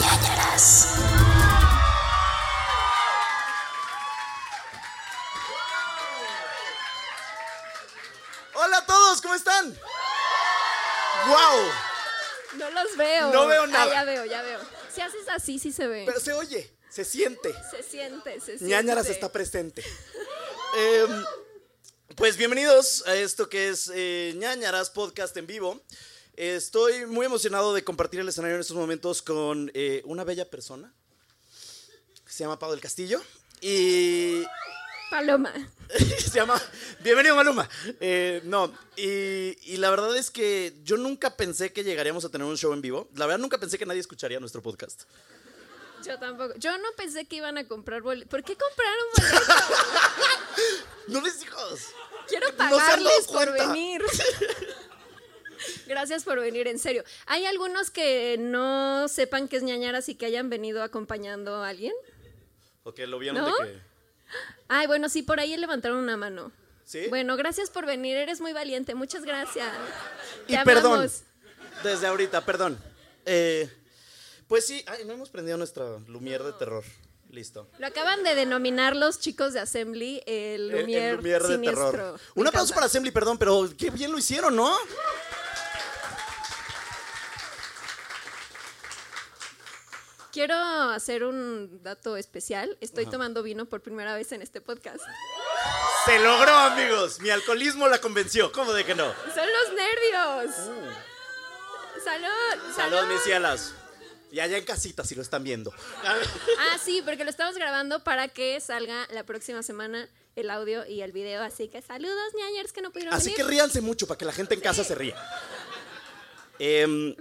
Ñañaras. Hola a todos, ¿cómo están? ¡Wow! No los veo. No veo Ah, nada. ya veo, ya veo. Si haces así, sí se ve. Pero se oye, se siente. se siente, se siente. Ñañaras está presente. Em, pues bienvenidos a esto que es eh, Ñañaras Podcast en vivo. Estoy muy emocionado de compartir el escenario en estos momentos con eh, una bella persona. que Se llama Pablo del Castillo. Y Paloma. se llama Bienvenido Maluma. Eh, no, y, y la verdad es que yo nunca pensé que llegaríamos a tener un show en vivo. La verdad nunca pensé que nadie escucharía nuestro podcast. Yo tampoco. Yo no pensé que iban a comprar boletos. ¿Por qué compraron boletos? No les hijos. Quiero No pagarles por cuenta. venir. Gracias por venir, en serio. ¿Hay algunos que no sepan que es ñañaras y que hayan venido acompañando a alguien? Ok, lo vieron ¿No? de que. Ay, bueno, sí, por ahí levantaron una mano. ¿Sí? Bueno, gracias por venir, eres muy valiente, muchas gracias. Y Te perdón. amamos. Desde ahorita, perdón. Eh, pues sí, ay, no hemos prendido nuestra Lumière de terror. Listo. Lo acaban de denominar los chicos de Assembly el Eh, Lumière, el Lumière de siniestro. terror. Un aplauso para Assembly, perdón, pero qué bien lo hicieron, ¿no? Quiero hacer un dato especial. Estoy tomando vino por primera vez en este podcast. Se logró, amigos. Mi alcoholismo la convenció. ¿Cómo de que no? Son los nervios. Salud, salud. Uh. Salud, mis cielas. Y allá en casita, si lo están viendo. Ah, sí, porque lo estamos grabando para que salga la próxima semana el audio y el video. Así que saludos, ñañers, que no pudieron Así venir. que ríanse mucho para que la gente en casa se ría. Em,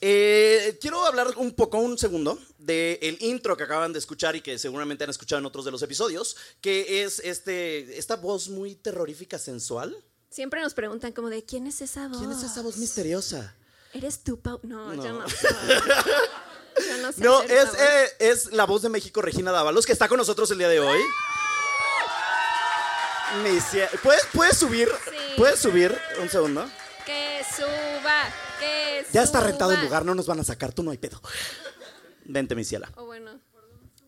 eh, quiero hablar un poco, un segundo, del intro que acaban de escuchar y que seguramente han escuchado en otros de los episodios, que es este, esta voz muy terrorífica, sensual. Siempre nos preguntan como de quién es esa voz. ¿Quién es esa voz misteriosa? ¿Eres tú, Pau? No, yo No. no. Yo no sé No, es, eh, es la voz de México, Regina Dávalos, que está con nosotros el día de hoy. Cie- ¿Puedes, puedes subir? Sí. ¿Puedes subir? Un segundo. Que suba, que Ya está rentado el suba. lugar, no nos van a sacar, tú no hay pedo. Vente, mi ciela. O bueno.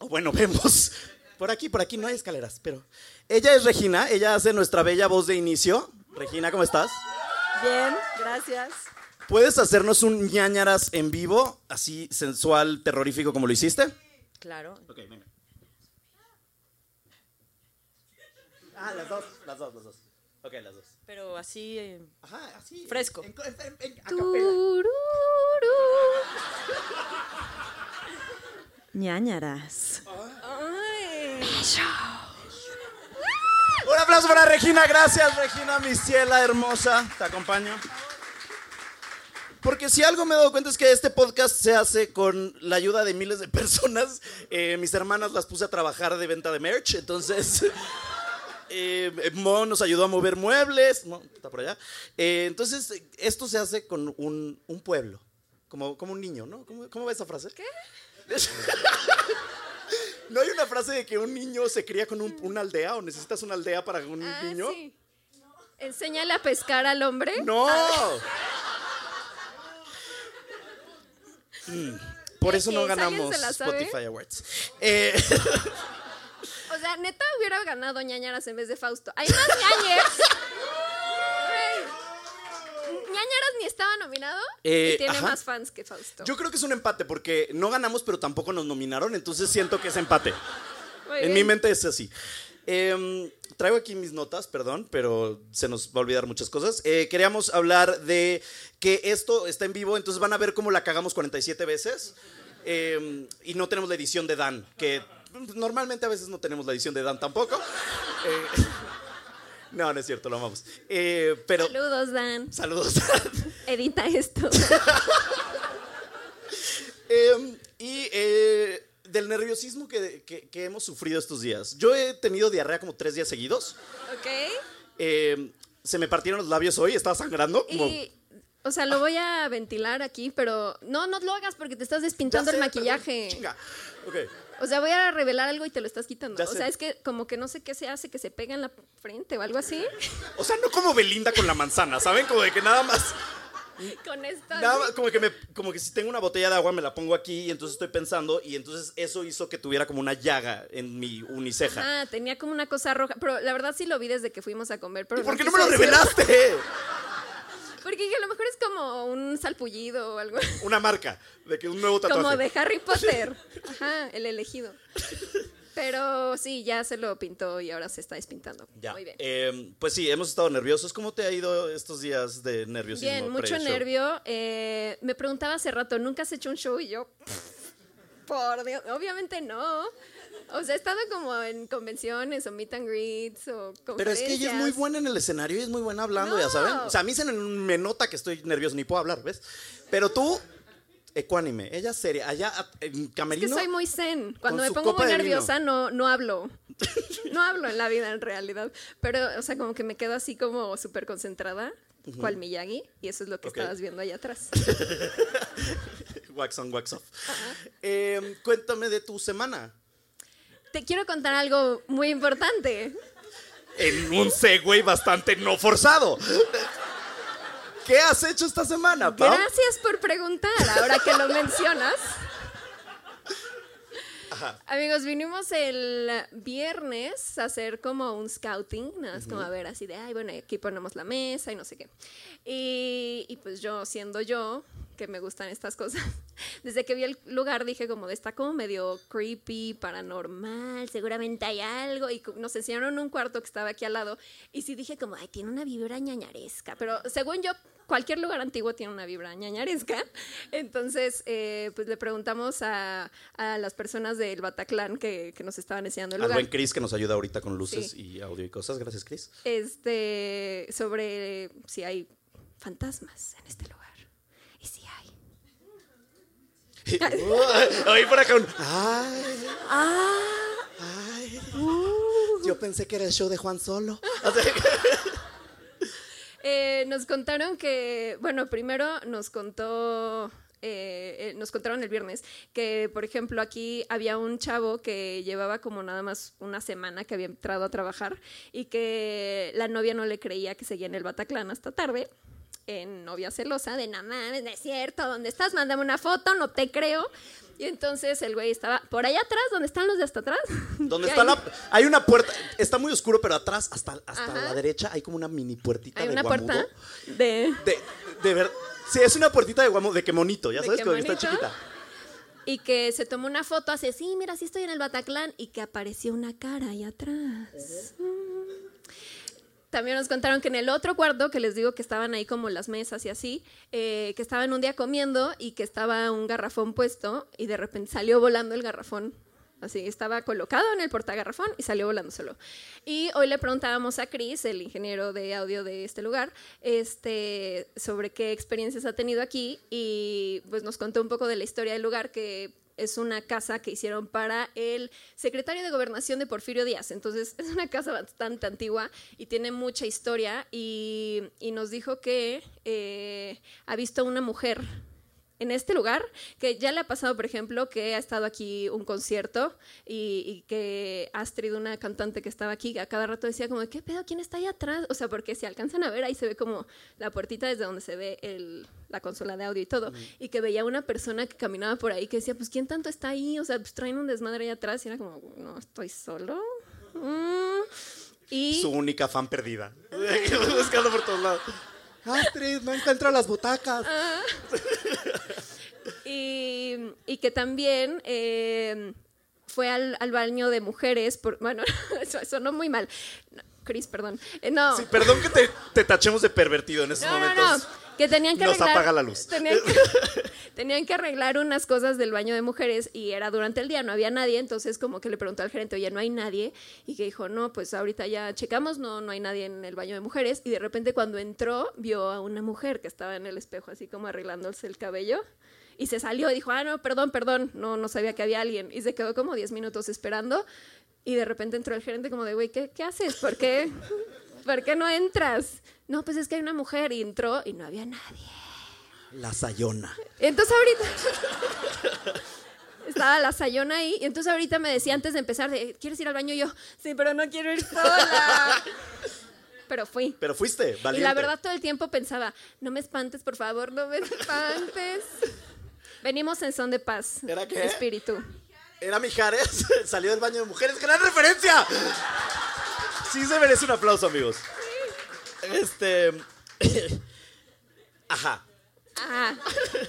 O bueno, vemos. Por aquí, por aquí no hay escaleras, pero. Ella es Regina, ella hace nuestra bella voz de inicio. Regina, ¿cómo estás? Bien, gracias. ¿Puedes hacernos un ñañaras en vivo, así sensual, terrorífico como lo hiciste? Claro. Ok, venga. Ah, las dos, las dos, las dos. Ok, las dos. Pero así. eh, Ajá, así. Fresco. En, en- en- a ñañaras. Ay. Un aplauso para Regina, gracias Regina, mi ciela hermosa, te acompaño. Porque si algo me he dado cuenta es que este podcast se hace con la ayuda de miles de personas. Eh, mis hermanas las puse a trabajar de venta de merch, entonces eh, Mo nos ayudó a mover muebles, Mo está por allá. Eh, entonces eh, esto se hace con un, un pueblo, como, como un niño, ¿no? ¿Cómo, cómo va esa frase? ¿Qué? ¿No hay una frase de que un niño se cría con un- una aldea o necesitas una aldea para un Ah, niño? sí. Enséñale a pescar al hombre. ¡No! Mm, Por ¿Qué, eso no ¿Alguien ganamos? Spotify Awards. Eh, sea, neta hubiera ganado ñañaras en vez de Fausto. Hay más ñañers. Güey. ñañaras ni estaba nominado Eh, y tiene ajá. más fans que Fausto. yo creo que es un empate porque no ganamos, pero tampoco nos nominaron, entonces siento que es empate. Muy En bien. mi mente es así. Em, traigo aquí mis notas, perdón, pero se nos va a olvidar muchas cosas. Eh, queríamos hablar de que esto está en vivo, entonces van a ver cómo la cagamos 47 veces. Em, y no tenemos la edición de Dan, que normalmente a veces no tenemos la edición de Dan tampoco. Eh, no, no es cierto, lo amamos. Eh, pero Saludos, Dan. saludos. Edita esto. Em, y eh, del nerviosismo que, que- que hemos sufrido estos días. Yo he tenido diarrea como tres días seguidos. ¿Ok? Eh, se me partieron los labios hoy, estaba sangrando. como- Y, o sea, lo voy a ventilar aquí, pero no, no lo hagas porque te estás despintando sé, el perdón, maquillaje. chinga. Ok. O sea, voy a revelar algo y te lo estás quitando. Ya O sé. sea, es que como que no sé qué se hace, que se pega en la frente o algo así. O sea, no como Belinda con la manzana, ¿saben? Como de que nada más. Con esto. Nada más, como que me, como que si tengo una botella de agua me la pongo aquí y entonces estoy pensando y entonces eso hizo que tuviera como una llaga en mi uniceja. Ah, tenía como una cosa roja. Pero la verdad sí lo vi desde que fuimos a comer. Pero ¿Y por qué no me lo revelaste? Porque a lo mejor es como un salpullido o algo. Una marca de que un nuevo tatuaje. Como de Harry Potter. Ajá, el elegido. Pero sí, ya se lo pintó y ahora se está despintando. Ya. Muy bien. Eh, pues sí, hemos estado nerviosos. ¿Cómo te ha ido estos días de nerviosismo? Bien, mucho nervio. Eh, me preguntaba hace rato, ¿nunca has hecho un show? Y yo, por Dios, obviamente no. O sea, he estado como en convenciones o meet and greets o conferencias. Pero es que ella es muy buena en el escenario y es muy buena hablando, ya saben. O sea, a mí se me nota que estoy nervioso, ni puedo hablar, ¿ves? Pero tú, ecuánime, ella seria. Allá en Es que Camerino. soy muy zen. Cuando me pongo muy nerviosa no, no hablo. No hablo en la vida en realidad. Pero, o sea, como que me quedo así como súper concentrada, cual Miyagi. Y eso es lo que estabas viendo allá atrás. Wax on, wax off. Eh, cuéntame de tu semana. Te quiero contar algo muy importante. En un segue bastante no forzado. ¿Qué has hecho esta semana, Pau? Gracias por preguntar, ahora que lo mencionas. Amigos, vinimos el viernes a hacer como un scouting, nada más como a ver así de, ay, bueno, aquí ponemos la mesa y no sé qué. Y, y pues yo, siendo yo, que me gustan estas cosas, desde que vi el lugar dije como, está como medio creepy, paranormal, seguramente hay algo. Y nos enseñaron un cuarto que estaba aquí al lado y sí dije como, ay, tiene una vibra ñañaresca. Pero según yo, cualquier lugar antiguo tiene una vibra ñañaresca. Entonces, eh, pues le preguntamos a, a las personas del Bataclan que, que nos estaban enseñando el Al lugar. buen Chris que nos ayuda ahorita con luces Sí. y audio y cosas. Gracias, Chris. este, sobre si hay fantasmas en este lugar. Y si hay. Oí por acá un. Ay, Ah, ay. uh. Yo pensé que era el show de Juan Solo. Eh, nos contaron que, bueno, primero nos contó, eh, eh, nos contaron el viernes que, por ejemplo, aquí había un chavo que llevaba como nada más una semana que había entrado a trabajar y que la novia no le creía que seguía en el Bataclan hasta tarde. En novia celosa, de nada no es cierto, ¿dónde estás? Mándame una foto, no te creo. Y entonces el güey estaba por allá atrás, ¿dónde están los de hasta atrás? ¿Dónde Que está hay- la.? Hay una puerta. Está muy oscuro, pero atrás, hasta, hasta la derecha, hay como una mini puertita Hay de una guamudo. puerta de... De, de ver. Sí, es una puertita de guamudo, de que monito, ya ¿De sabes, como está chiquita. Y que se tomó una foto hace, sí, mira, sí estoy en el Bataclan. Y que apareció una cara ahí atrás. Mm. También nos contaron que en el otro cuarto, que les digo que estaban ahí como las mesas y así, eh, que estaban un día comiendo y que estaba un garrafón puesto y de repente salió volando el garrafón. Así, estaba colocado en el portagarrafón y salió volando solo. Y hoy le preguntábamos a Chris, el ingeniero de audio de este lugar, este, sobre qué experiencias ha tenido aquí y pues nos contó un poco de la historia del lugar que es una casa que hicieron para el secretario de gobernación de Porfirio Díaz. Entonces es una casa bastante antigua y tiene mucha historia y, y nos dijo que eh, ha visto una mujer en este lugar, que ya le ha pasado, por ejemplo, que ha estado aquí un concierto y, y que Astrid, una cantante que estaba aquí, a cada rato decía como, ¿qué pedo? ¿Quién está ahí atrás? O sea, porque si alcanzan a ver, ahí se ve como la puertita desde donde se ve el, la consola de audio y todo, y que veía una persona que caminaba por ahí que decía, pues, ¿quién tanto está ahí? O sea, pues traen un desmadre ahí atrás y era como, no, estoy solo. Mm. Y... Su única fan perdida. Buscando por todos lados. Astrid, no encuentro las butacas. Y, y que también eh, fue al, al baño de mujeres. Por, bueno, eso sonó muy mal. No, Cris, perdón. Eh, no. Sí, perdón que te, te tachemos de pervertido en estos no, no, momentos. no. Que tenían que Nos arreglar. apaga la luz. Tenían que, tenían que arreglar unas cosas del baño de mujeres y era durante el día, no había nadie. Entonces, como que le preguntó al gerente, oye, no hay nadie. Y que dijo, no, pues ahorita ya checamos, no, no hay nadie en el baño de mujeres. Y de repente, cuando entró, vio a una mujer que estaba en el espejo, así como arreglándose el cabello. Y se salió y dijo, ah, no, perdón, perdón, no, no sabía que había alguien. Y se quedó como 10 minutos esperando. Y de repente entró el gerente como de, güey, ¿qué, ¿qué haces? ¿Por qué? ¿Por qué no entras? No, pues es que hay una mujer. Y entró y no había nadie. La Sayona. Entonces ahorita estaba la sayona ahí y entonces ahorita me decía antes de empezar de, ¿quieres ir al baño? Y yo, sí, pero no quiero ir sola. pero fui. Pero fuiste, Y valiente. la verdad todo el tiempo pensaba, no me espantes, por favor, no me espantes. Venimos en son de paz. ¿Era qué? Espíritu. Era Mijares, salió del baño de mujeres. ¡Gran referencia! Sí se merece un aplauso, amigos. Este. Ajá. Ah,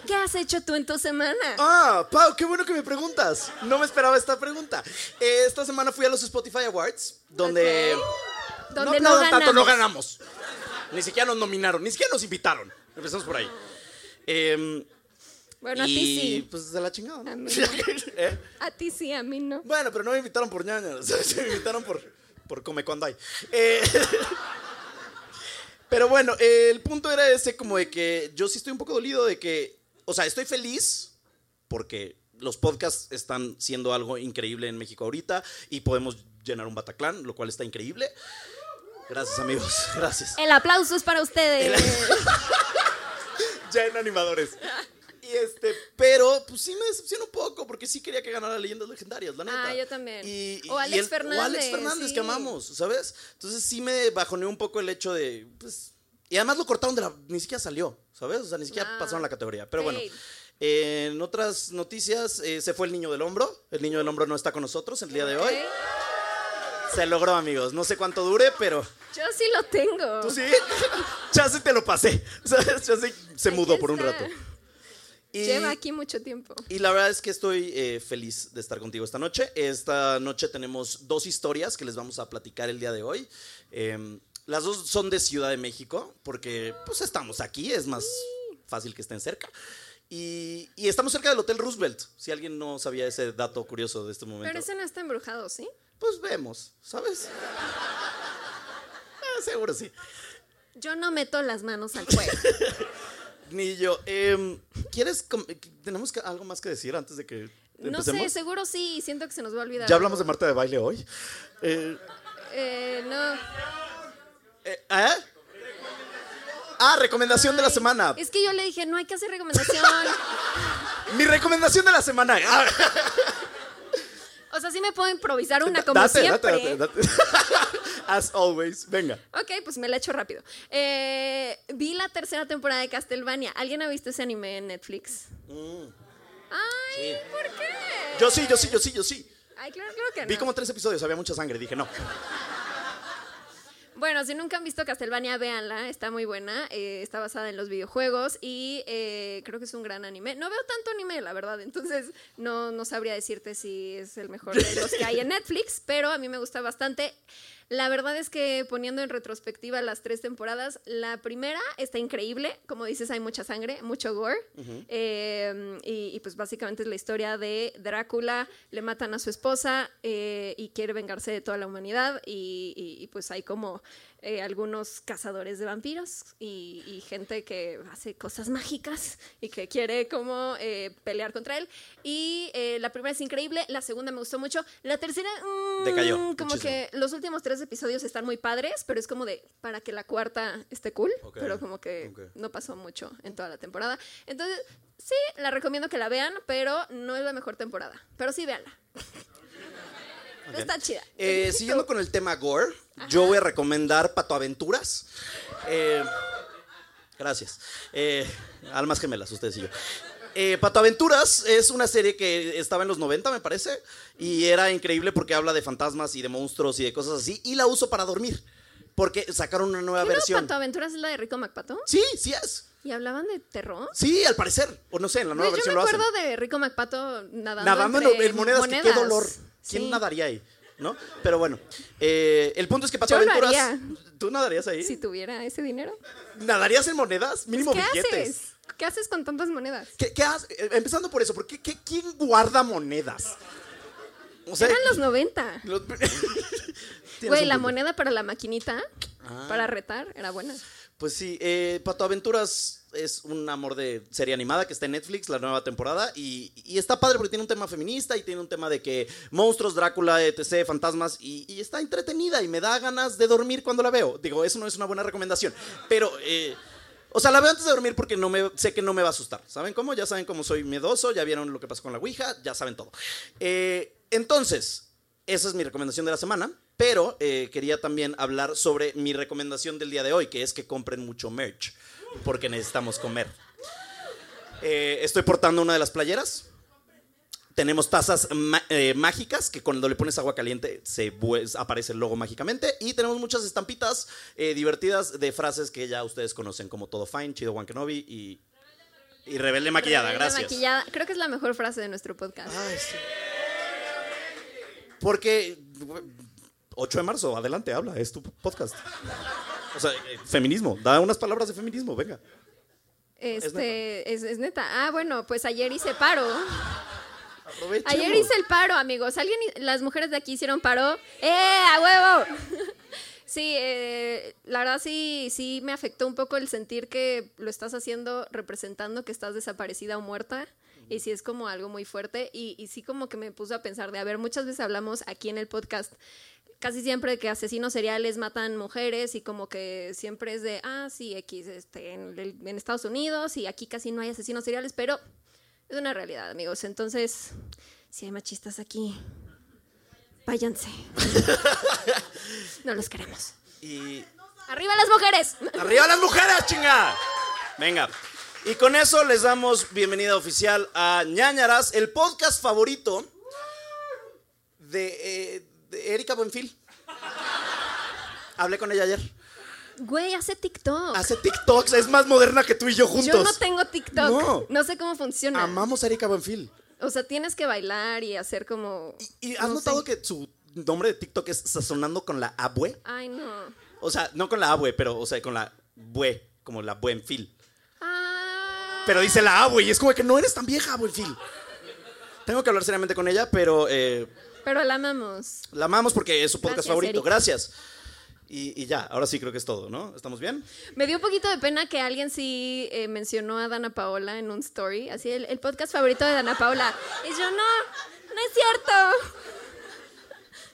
¿qué has hecho tú en tu semana? Ah, Pau, qué bueno que me preguntas. No me esperaba esta pregunta. Eh, esta semana fui a los Spotify Awards, donde. Ok. Donde no, no, ganamos. tanto no ganamos. Ni siquiera nos nominaron, ni siquiera nos invitaron. Empezamos por ahí. Em, Bueno, a ti sí. pues de la chingada. ¿no? A mí ¿Eh? A ti sí, a mí no. Bueno, pero no me invitaron por ñañas. Me invitaron por, por come cuando hay. Eh, pero bueno, eh, el punto era ese como de que yo sí estoy un poco dolido de que, o sea, estoy feliz porque los podcasts están siendo algo increíble en México ahorita y podemos llenar un Bataclan, lo cual está increíble. Gracias amigos, gracias. El aplauso es para ustedes. ya en animadores. Y este, pero pues sí me decepciona un poco porque sí quería que ganara Leyendas Legendarias, la neta. Ah, yo también. Y, O y Alex el- Fernández, O Alex Fernández, sí. que amamos, ¿sabes? Entonces sí me bajoneó un poco el hecho de, pues... Y además lo cortaron de la... Ni siquiera salió, ¿sabes? O sea, ni siquiera Ah. pasaron la categoría. Pero bueno. Eh, en otras noticias, eh, se fue el niño del hombro. El niño del hombro no está con nosotros el día de hoy. Se logró, amigos. No sé cuánto dure, pero... Yo sí lo tengo. ¿Tú sí? Chance te lo pasé. ¿Sabes? Chance se mudó por un rato. Y, Lleva aquí mucho tiempo. y la verdad es que estoy eh, feliz de estar contigo esta noche. Esta noche tenemos dos historias que les vamos a platicar el día de hoy. Eh, las dos son de Ciudad de México, porque pues estamos aquí, es más fácil que estén cerca. Y, y estamos cerca del Hotel Roosevelt, si alguien no sabía ese dato curioso de este momento. Pero ese no está embrujado, ¿sí? Pues vemos, ¿sabes? Ah, seguro sí. Yo no meto las manos al fuego. Ni yo. Em, ¿Quieres? ¿Tenemos que- algo más que decir antes de que No sé, seguro sí, siento que se nos va a olvidar. Ya hablamos de. Marta de baile hoy. Eh, Eh, no. eh, ¿eh? Ah, recomendación de la semana. Es que yo le dije, no hay que hacer recomendación. Mi recomendación de la semana. Ah, o sea, sí me puedo improvisar una como date, siempre. date, date, date. As always. Venga. Ok, pues me la echo rápido. Eh, vi la tercera temporada de Castlevania. ¿Alguien ha visto ese anime en Netflix? Ay, ¿por qué? Mm. Yo sí, yo sí, yo sí, yo sí. Ay, claro, claro que no. Vi como tres episodios, había mucha sangre. Dije, no. Bueno, si nunca han visto Castlevania, véanla, está muy buena, eh, está basada en los videojuegos y eh, creo que es un gran anime. No veo tanto anime, la verdad, entonces no, no sabría decirte si es el mejor de los que hay en Netflix, pero a mí me gusta bastante. La verdad es que poniendo en retrospectiva las tres temporadas, la primera está increíble, como dices, hay mucha sangre, mucho gore, eh, y, y, pues básicamente es la historia de Drácula, le matan a su esposa eh, y quiere vengarse de toda la humanidad y, y- y, pues hay como eh, algunos cazadores de vampiros y, y gente que hace cosas mágicas y que quiere como eh, pelear contra él. Y eh, la primera es increíble, la segunda me gustó mucho, la tercera mm, Decayó como muchísimo. que los últimos tres episodios están muy padres, pero es como de para que la cuarta esté cool, Ok, pero como que ok. no pasó mucho en toda la temporada. Entonces, sí, la recomiendo que la vean, pero no es la mejor temporada. Pero sí, véanla. Está chida. Eh, siguiendo con el tema gore, yo voy a recomendar Pato Aventuras. Eh, gracias. Eh, almas gemelas, ustedes y yo. Eh, Pato Aventuras es una serie que estaba en los 90, me parece, y era increíble porque habla de fantasmas y de monstruos y de cosas así, y la uso para dormir, porque sacaron una nueva ¿Qué no, versión. Pato Aventuras es la de Rico MacPato? Sí, sí es. ¿Y hablaban de terror? Sí, al parecer. O no sé, en la nueva yo versión me lo hacen. acuerdo de Rico MacPato nadando, Nadando en, entre en monedas, que qué dolor. ¿Quién Sí. nadaría ahí? ¿No? Pero bueno, eh, el punto es que Pato Yo Aventuras. ¿Tú nadarías ahí? Si tuviera ese dinero. ¿Nadarías en monedas? Mínimo ¿Qué billetes. haces? ¿Qué haces con tantas monedas? ¿Qué, qué haces? Eh, Empezando por eso, ¿por qué, qué- quién guarda monedas? O sea, Eran los 90. los- Tienes Güey, la moneda para la maquinita, Ah. para retar, era buena. Pues sí, eh, Pato Aventuras es un amor de serie animada que está en Netflix, la nueva temporada, y, y está padre porque tiene un tema feminista y tiene un tema de que monstruos, Drácula, etc., fantasmas, y, y está entretenida y me da ganas de dormir cuando la veo. Digo, eso no es una buena recomendación, pero... eh, o sea, la veo antes de dormir porque no me, sé que no me va a asustar. ¿Saben cómo? Ya saben cómo soy miedoso, ya vieron lo que pasó con la Ouija, ya saben todo. Eh, entonces, esa es mi recomendación de la semana, pero eh, quería también hablar sobre mi recomendación del día de hoy, que es que compren mucho merch, porque necesitamos comer. Eh, estoy portando una de las playeras. Tenemos tazas eh, mágicas que cuando le pones agua caliente se aparece el logo mágicamente. Y tenemos muchas estampitas divertidas de frases que ya ustedes conocen, como todo fine, chido Juan Kenobi y, y rebelde maquillada. Rebelde Gracias. maquillada. Creo que es la mejor frase de nuestro podcast. Ay, sí. Porque 8 de marzo, adelante, habla, es tu podcast. O sea, eh, feminismo, da unas palabras de feminismo, venga. Este, es, es neta. Ah, bueno, pues ayer hice paro. Ayer hice el paro, amigos. ¿Alguien, las mujeres de aquí hicieron paro? ¡Eh, a huevo! Sí, eh, la verdad sí, sí me afectó un poco el sentir que lo estás haciendo representando que estás desaparecida o muerta. Y sí es como algo muy fuerte. Y, y sí como que me puse a pensar de, a ver, muchas veces hablamos aquí en el podcast casi siempre que asesinos seriales matan mujeres y como que siempre es de, ah, sí, X, este, en, en Estados Unidos y aquí casi no hay asesinos seriales, pero es una realidad, amigos. Entonces, si hay machistas aquí, váyanse. no los queremos. Y ¡Arriba las mujeres! arriba las mujeres, chinga. Venga. Y con eso les damos bienvenida oficial a ñañaras, el podcast favorito de, eh, de Erika Buenfil. Hablé con ella ayer. Güey, hace TikTok. Hace TikToks, es más moderna que tú y yo juntos. Yo no tengo TikTok. No. No, sé cómo funciona. Amamos a Erika Buenfil. O sea, tienes que bailar y hacer como. ¿Y has no notado sé. que su nombre de TikTok es sazonando con la abue? Ay, no. O sea, no con la abue, pero, o sea, con la bue, como la buenfil. Pero dice la abue y es como que no eres tan vieja, buenfil. Tengo que hablar seriamente con ella, pero eh, Pero la amamos. la amamos porque es su podcast Gracias, favorito. Gracias. Y, y ya, ahora sí creo que es todo, ¿no? ¿Estamos bien? Me dio un poquito de pena que alguien sí eh, mencionó a Dana Paola en un story, así el, el podcast favorito de Dana Paola. Y yo, no, no es cierto.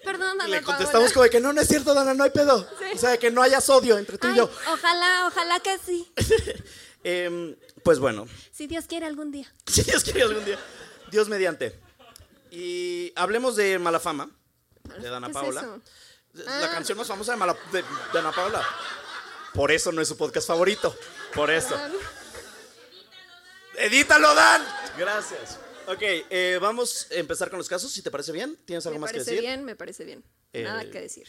Perdón, Dana Le Paola. contestamos como de que no, no es cierto, Dana, no hay pedo. Sí. O sea, de que no haya sodio entre tú Ay, y yo. ojalá, ojalá que sí. Em, pues bueno, Si Dios quiere algún día. Si Dios quiere algún día. Dios mediante. Y hablemos de Mala Fama, de Dana ¿Qué es Paola. eso? La Ah. canción más famosa de, Mala, de, de Dana Paola. Por eso no es su podcast favorito. Por eso. Edítalo, Dan. Gracias. Ok, eh, vamos a empezar con los casos, si te parece bien. ¿Tienes algo Me más que parece decir? bien, me parece bien. Eh, Nada que decir.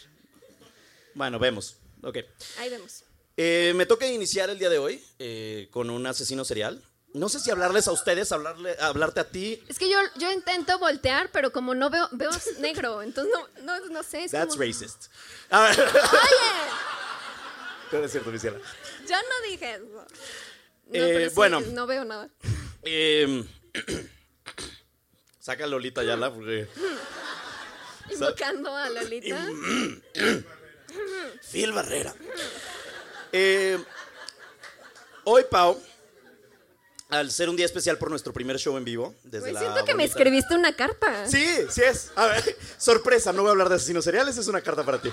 Bueno, vemos. Ok. Ahí vemos. Eh, me toca iniciar el día de hoy eh, con un asesino serial. No sé si hablarles a ustedes, hablarle, hablarte a ti. Es que yo, yo intento voltear, pero como no veo, veo negro, entonces no, no, no sé. Es That's como- racist. A ver. Oye, No es cierto, Luciana. yo no dije eso. No, Eh, pero sí, bueno. No veo nada. Eh, saca a Lolita Yala porque. Invocando a Lolita. Phil Barrera. Eh, hoy, Pau, al ser un día especial por nuestro primer show en vivo, desde la. siento que me escribiste una carta. Sí, sí es. A ver, sorpresa, no voy a hablar de asesinos seriales, es una carta para ti.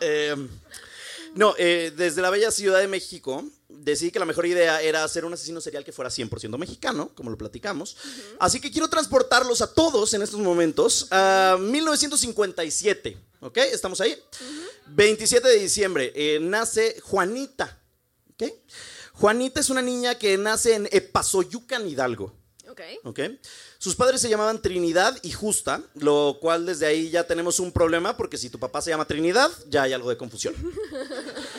Eh, no, eh, desde la bella Ciudad de México decidí que la mejor idea era hacer un asesino serial que fuera 100% mexicano, como lo platicamos. Así que quiero transportarlos a todos en estos momentos a 1957. ¿Ok? ¿Estamos ahí? 27 de diciembre eh, nace Juanita. ¿Ok? Juanita es una niña que nace en Epazoyucan, Hidalgo. Ok. ¿ok? Sus padres se llamaban Trinidad y Justa, lo cual desde ahí ya tenemos un problema porque si tu papá se llama Trinidad, ya hay algo de confusión.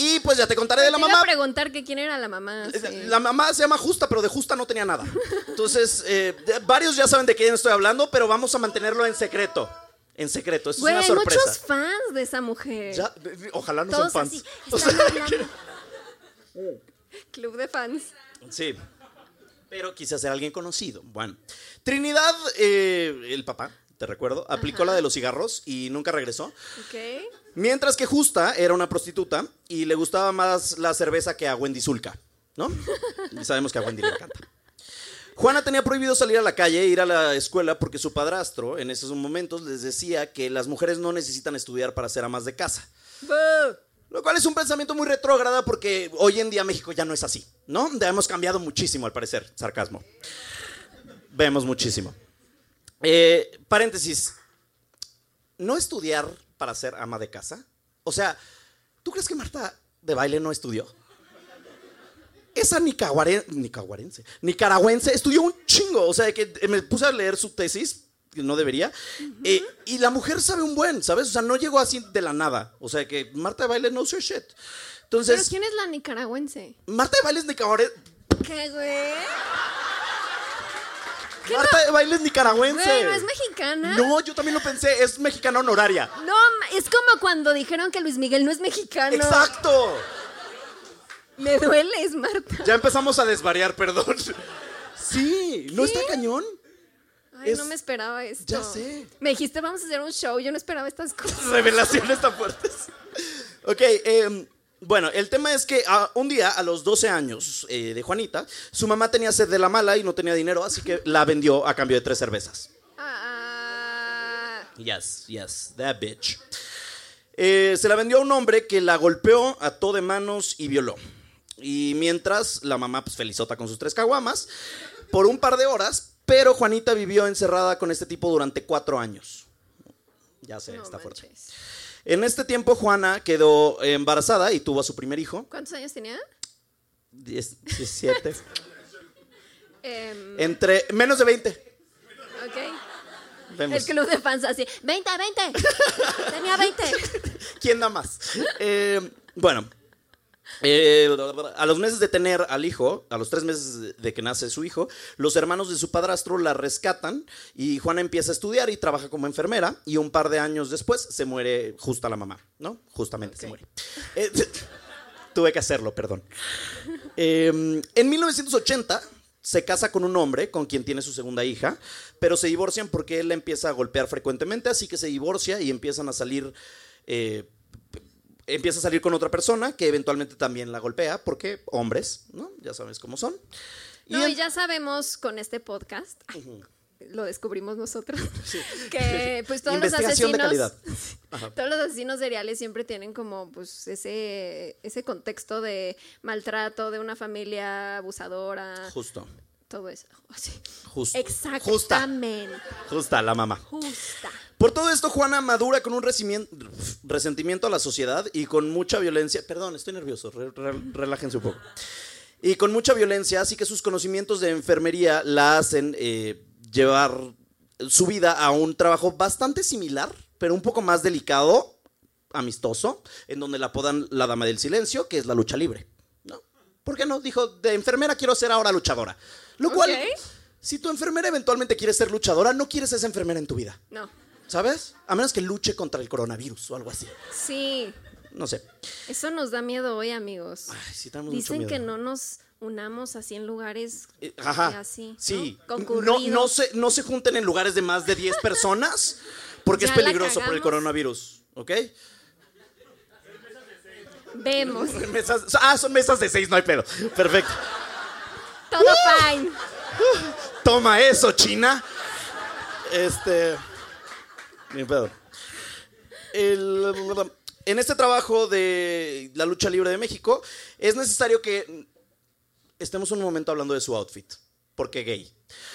Y pues ya te contaré de la Te iba mamá. a preguntar que quién era la mamá. sí. La mamá se llama Justa, pero de Justa no tenía nada. Entonces, eh, varios ya saben de quién estoy hablando, pero vamos a mantenerlo en secreto. En secreto, eso Güey, es hay una sorpresa. muchos fans de esa mujer. Ya, eh, ojalá no Todos son fans. así. O sea. Club de fans. Sí. Pero quise ser alguien conocido. Bueno, Trinidad, eh, el papá, te recuerdo, aplicó la de los cigarros y nunca regresó. Ok. Mientras que Justa era una prostituta y le gustaba más la cerveza que a Wendy Zulka, ¿no? Y sabemos que a Wendy le encanta. Juana tenía prohibido salir a la calle e ir a la escuela porque su padrastro en esos momentos les decía que las mujeres no necesitan estudiar para ser amas de casa. Lo cual es un pensamiento muy retrógrada porque hoy en día México ya no es así, ¿no? Ya hemos cambiado muchísimo al parecer, sarcasmo. Vemos muchísimo. Eh, paréntesis. ¿No estudiar para ser ama de casa? O sea, ¿tú crees que Marta de baile no estudió? Esa nicaguarense, nicaragüense estudió un chingo. O sea, que me puse a leer su tesis, que no debería. eh, y la mujer sabe un buen, ¿sabes? O sea, no llegó así de la nada. O sea, que Marta de baile no sé shit. ¿Pero Entonces, quién es la nicaragüense? Marta de baile es nicaragüense. ¿Qué, güey? Marta de baile es nicaragüense. Güey, ¿no es mexicana? No, yo también lo pensé, es mexicana honoraria. No, es como cuando dijeron que Luis Miguel no es mexicano. Exacto. Me dueles, Marta. Ya empezamos a desvariar, perdón. Sí, ¿no está cañón? Ay, es- no me esperaba esto. Ya sé. Me dijiste, vamos a hacer un show. Yo no esperaba estas cosas. Revelaciones tan fuertes. Ok, em, bueno, el tema es que ah, un día, a los 12 años eh, de Juanita, su mamá tenía sed de la mala y no tenía dinero, así que la vendió a cambio de tres cervezas. Ah, Yes, yes, that bitch. Eh, se la vendió a un hombre que la golpeó, ató de manos y violó. Y mientras, la mamá, pues felizota con sus tres caguamas, por un par de horas, pero Juanita vivió encerrada con este tipo durante cuatro años. Ya sé, no está fuerte. En este tiempo, Juana quedó embarazada y tuvo a su primer hijo, ¿Cuántos años tenía? 10, 17, Em, entre menos de 20. ok. Vemos. El club de fans así. 20, 20. Tenía 20. ¿Quién da más? Eh, bueno, eh, a los meses de tener al hijo, a los tres meses de que nace su hijo, los hermanos de su padrastro la rescatan y Juana empieza a estudiar y trabaja como enfermera y un par de años después se muere justa la mamá, ¿no? Justamente se muere. Eh, tuve que hacerlo, perdón. Eh, en 1980 se casa con un hombre con quien tiene su segunda hija, pero se divorcian porque él la empieza a golpear frecuentemente, así que se divorcia y empiezan a salir, eh, empieza a salir con otra persona que eventualmente también la golpea, porque hombres, ¿no? Ya sabes cómo son. Y No, en- y ya sabemos con este podcast, lo descubrimos nosotros, que pues todos los Investigación de asesinos, calidad. todos los asesinos seriales siempre tienen como pues ese, ese contexto de maltrato de una familia abusadora, Justo, todo eso. Así. justo. Justa, Exactamente. justa la mamá. Justa. Por todo esto, Juana madura con un resentimiento a la sociedad y con mucha violencia. Perdón, estoy nervioso, re- re- relájense un poco. Y con mucha violencia, así que sus conocimientos de enfermería la hacen eh, llevar su vida a un trabajo bastante similar, pero un poco más delicado, amistoso, en donde la apodan la dama del silencio, que es la lucha libre. ¿No? ¿Por qué no? Dijo, de enfermera quiero ser ahora luchadora. Lo cual, si tu enfermera eventualmente quiere ser luchadora, no quieres esa enfermera en tu vida. No. ¿Sabes? A menos que luche contra el coronavirus o algo así. Sí. No sé. Eso nos da miedo hoy, amigos. Ay, sí, tenemos mucho Dicen miedo. que no nos unamos así en lugares Eh, Ajá. así. Sí. ¿no? No, no, se, no se junten en lugares de más de 10 personas porque es Ya peligroso por el coronavirus. ¿Ok? Vemos. Mesas, ah, son mesas de 6, no hay pedo. Perfecto. Todo fine. Toma eso, China. Este. Ni pedo. El- en este trabajo de la lucha libre de México, es necesario que estemos un momento hablando de su outfit. Porque gay.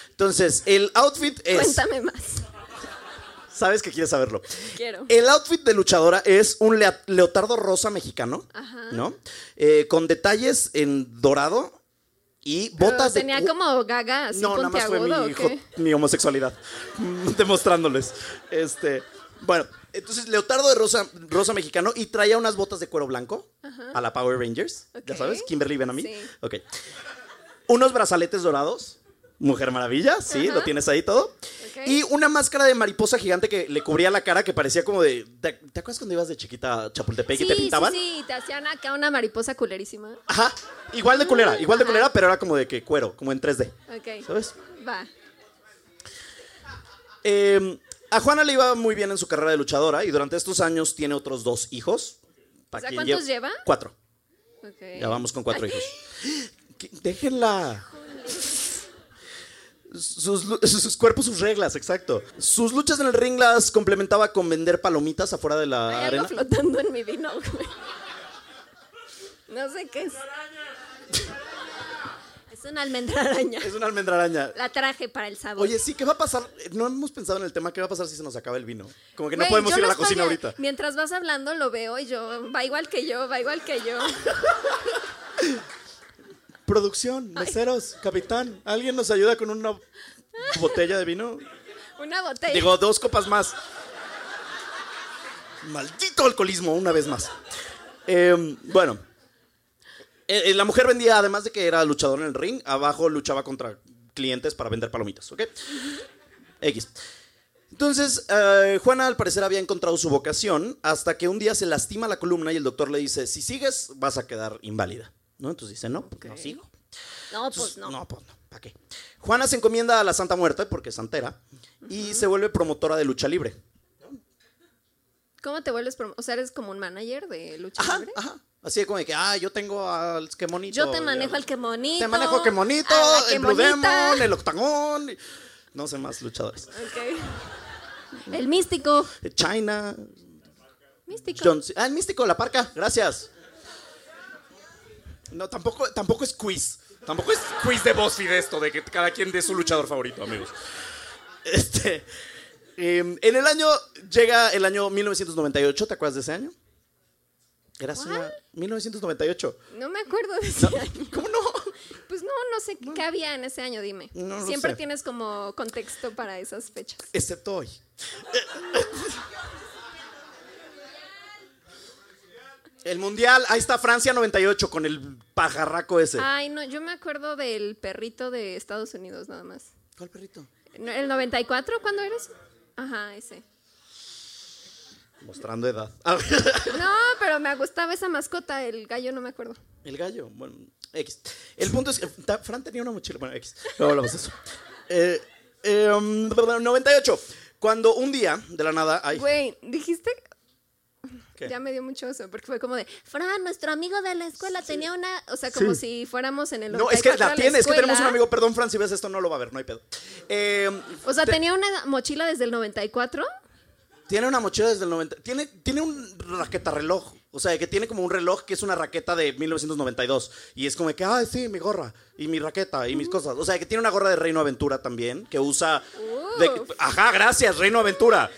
Entonces, el outfit es. Cuéntame más. Sabes que quieres saberlo. Quiero. El outfit de luchadora es un leotardo rosa mexicano, Ajá. ¿no? Eh, con detalles en dorado y Pero botas de tenía cu- como gaga así no, nada más fue mi, mi homosexualidad. Demostrándoles. Este. Bueno, entonces leotardo de rosa, rosa mexicano y traía unas botas de cuero blanco a la Power Rangers. Ya sabes, Kimberly Benami. Sí. Ok. Unos brazaletes dorados. Mujer Maravilla, sí, Ajá. lo tienes ahí todo. Y una máscara de mariposa gigante que le cubría la cara que parecía como de. ¿Te, te acuerdas cuando ibas de chiquita a Chapultepec y te pintaban? sí, sí, te hacían acá una mariposa culerísima. Ajá. Igual de culera, igual de Ajá. culera, pero era como de que cuero, como en 3D. Ok. ¿Sabes? Va. Eh, a Juana le iba muy bien en su carrera de luchadora y durante estos años tiene otros dos hijos. O sea, ¿cuántos lle- lleva? Cuatro. Ya vamos con cuatro hijos. Déjenla. Sus, cuerpos, sus reglas, exacto. Sus luchas en el ring las complementaba con vender palomitas afuera de la Hay arena. algo flotando en mi vino, güey. No sé qué es. Es Es una almendra araña. Es una almendra araña. La traje para el sabor. Oye, sí, ¿qué va a pasar? No hemos pensado en el tema, ¿qué va a pasar si se nos acaba el vino? Como que no podemos ir a la cocina a- ahorita. Mientras vas hablando, lo veo y yo, va igual que yo, va igual que yo. Producción, meseros, capitán, ¿alguien nos ayuda con una botella de vino? Una botella. Digo, dos copas más. Maldito alcoholismo, una vez más. Eh, bueno, eh, eh, la mujer vendía, además de que era luchador en el ring, abajo luchaba contra clientes para vender palomitas, ¿ok? X. Entonces, eh, Juana al parecer había encontrado su vocación hasta que un día se lastima la columna y el doctor le dice, si sigues vas a quedar inválida. ¿No? Entonces dice, no, no sigo. no, pues no. No, pues no. ¿Para qué? Juana se encomienda a la Santa Muerte, porque es santera, y se vuelve promotora de lucha libre. ¿Cómo te vuelves? O sea, eres como un manager de lucha Ajá, libre. ajá. Así de como de que, ah, yo tengo al que monito. Yo te manejo al que monito. Te manejo al que monito, el Blue. Demon, el Octagón. y- No sé más luchadores. Ok. El místico. China, Místico. John Ah, el místico, la parca, gracias. No, tampoco, tampoco es quiz. Tampoco es quiz de BuzzFeed esto, de que cada quien dé su luchador favorito, amigos. Este. em, en el año, llega el año 1998, ¿te acuerdas de ese año? Eras una. 1998. No me acuerdo de ese No, año. ¿Cómo no? Pues no, no sé qué había en ese año, dime. No Siempre sé. tienes como contexto para esas fechas. Excepto hoy. El mundial, ahí está Francia 98 con el pajarraco ese. Ay, no, yo me acuerdo del perrito de Estados Unidos nada más. ¿Cuál perrito? ¿No- ¿El 94 cuándo eres? Ajá, ese. Mostrando edad. Ah, No, pero me gustaba esa mascota, el gallo no me acuerdo. El gallo, bueno, X. El punto es que Fran tenía una mochila, bueno, X. Luego hablamos de eso. Eh, eh, um, 98. Cuando un día, de la nada, ay, Güey, dijiste. ¿Qué? Ya me dio mucho oso, porque fue como de, Fran, nuestro amigo de la escuela tenía una, o sea, como si fuéramos en el no, es que 94 a la la tiene, es que tenemos un amigo, perdón, Fran, si ves esto no lo va a ver, no hay pedo. Eh, O sea, te- tenía una mochila desde el 94. Tiene una mochila desde el 90. Tiene, tiene un raqueta reloj. O sea, que tiene como un reloj que es una raqueta de 1992. Y es como que, ay, sí, mi gorra. Y mi raqueta y mis cosas. O sea, que tiene una gorra de Reino Aventura también. Que usa. de- ajá, gracias, Reino Aventura.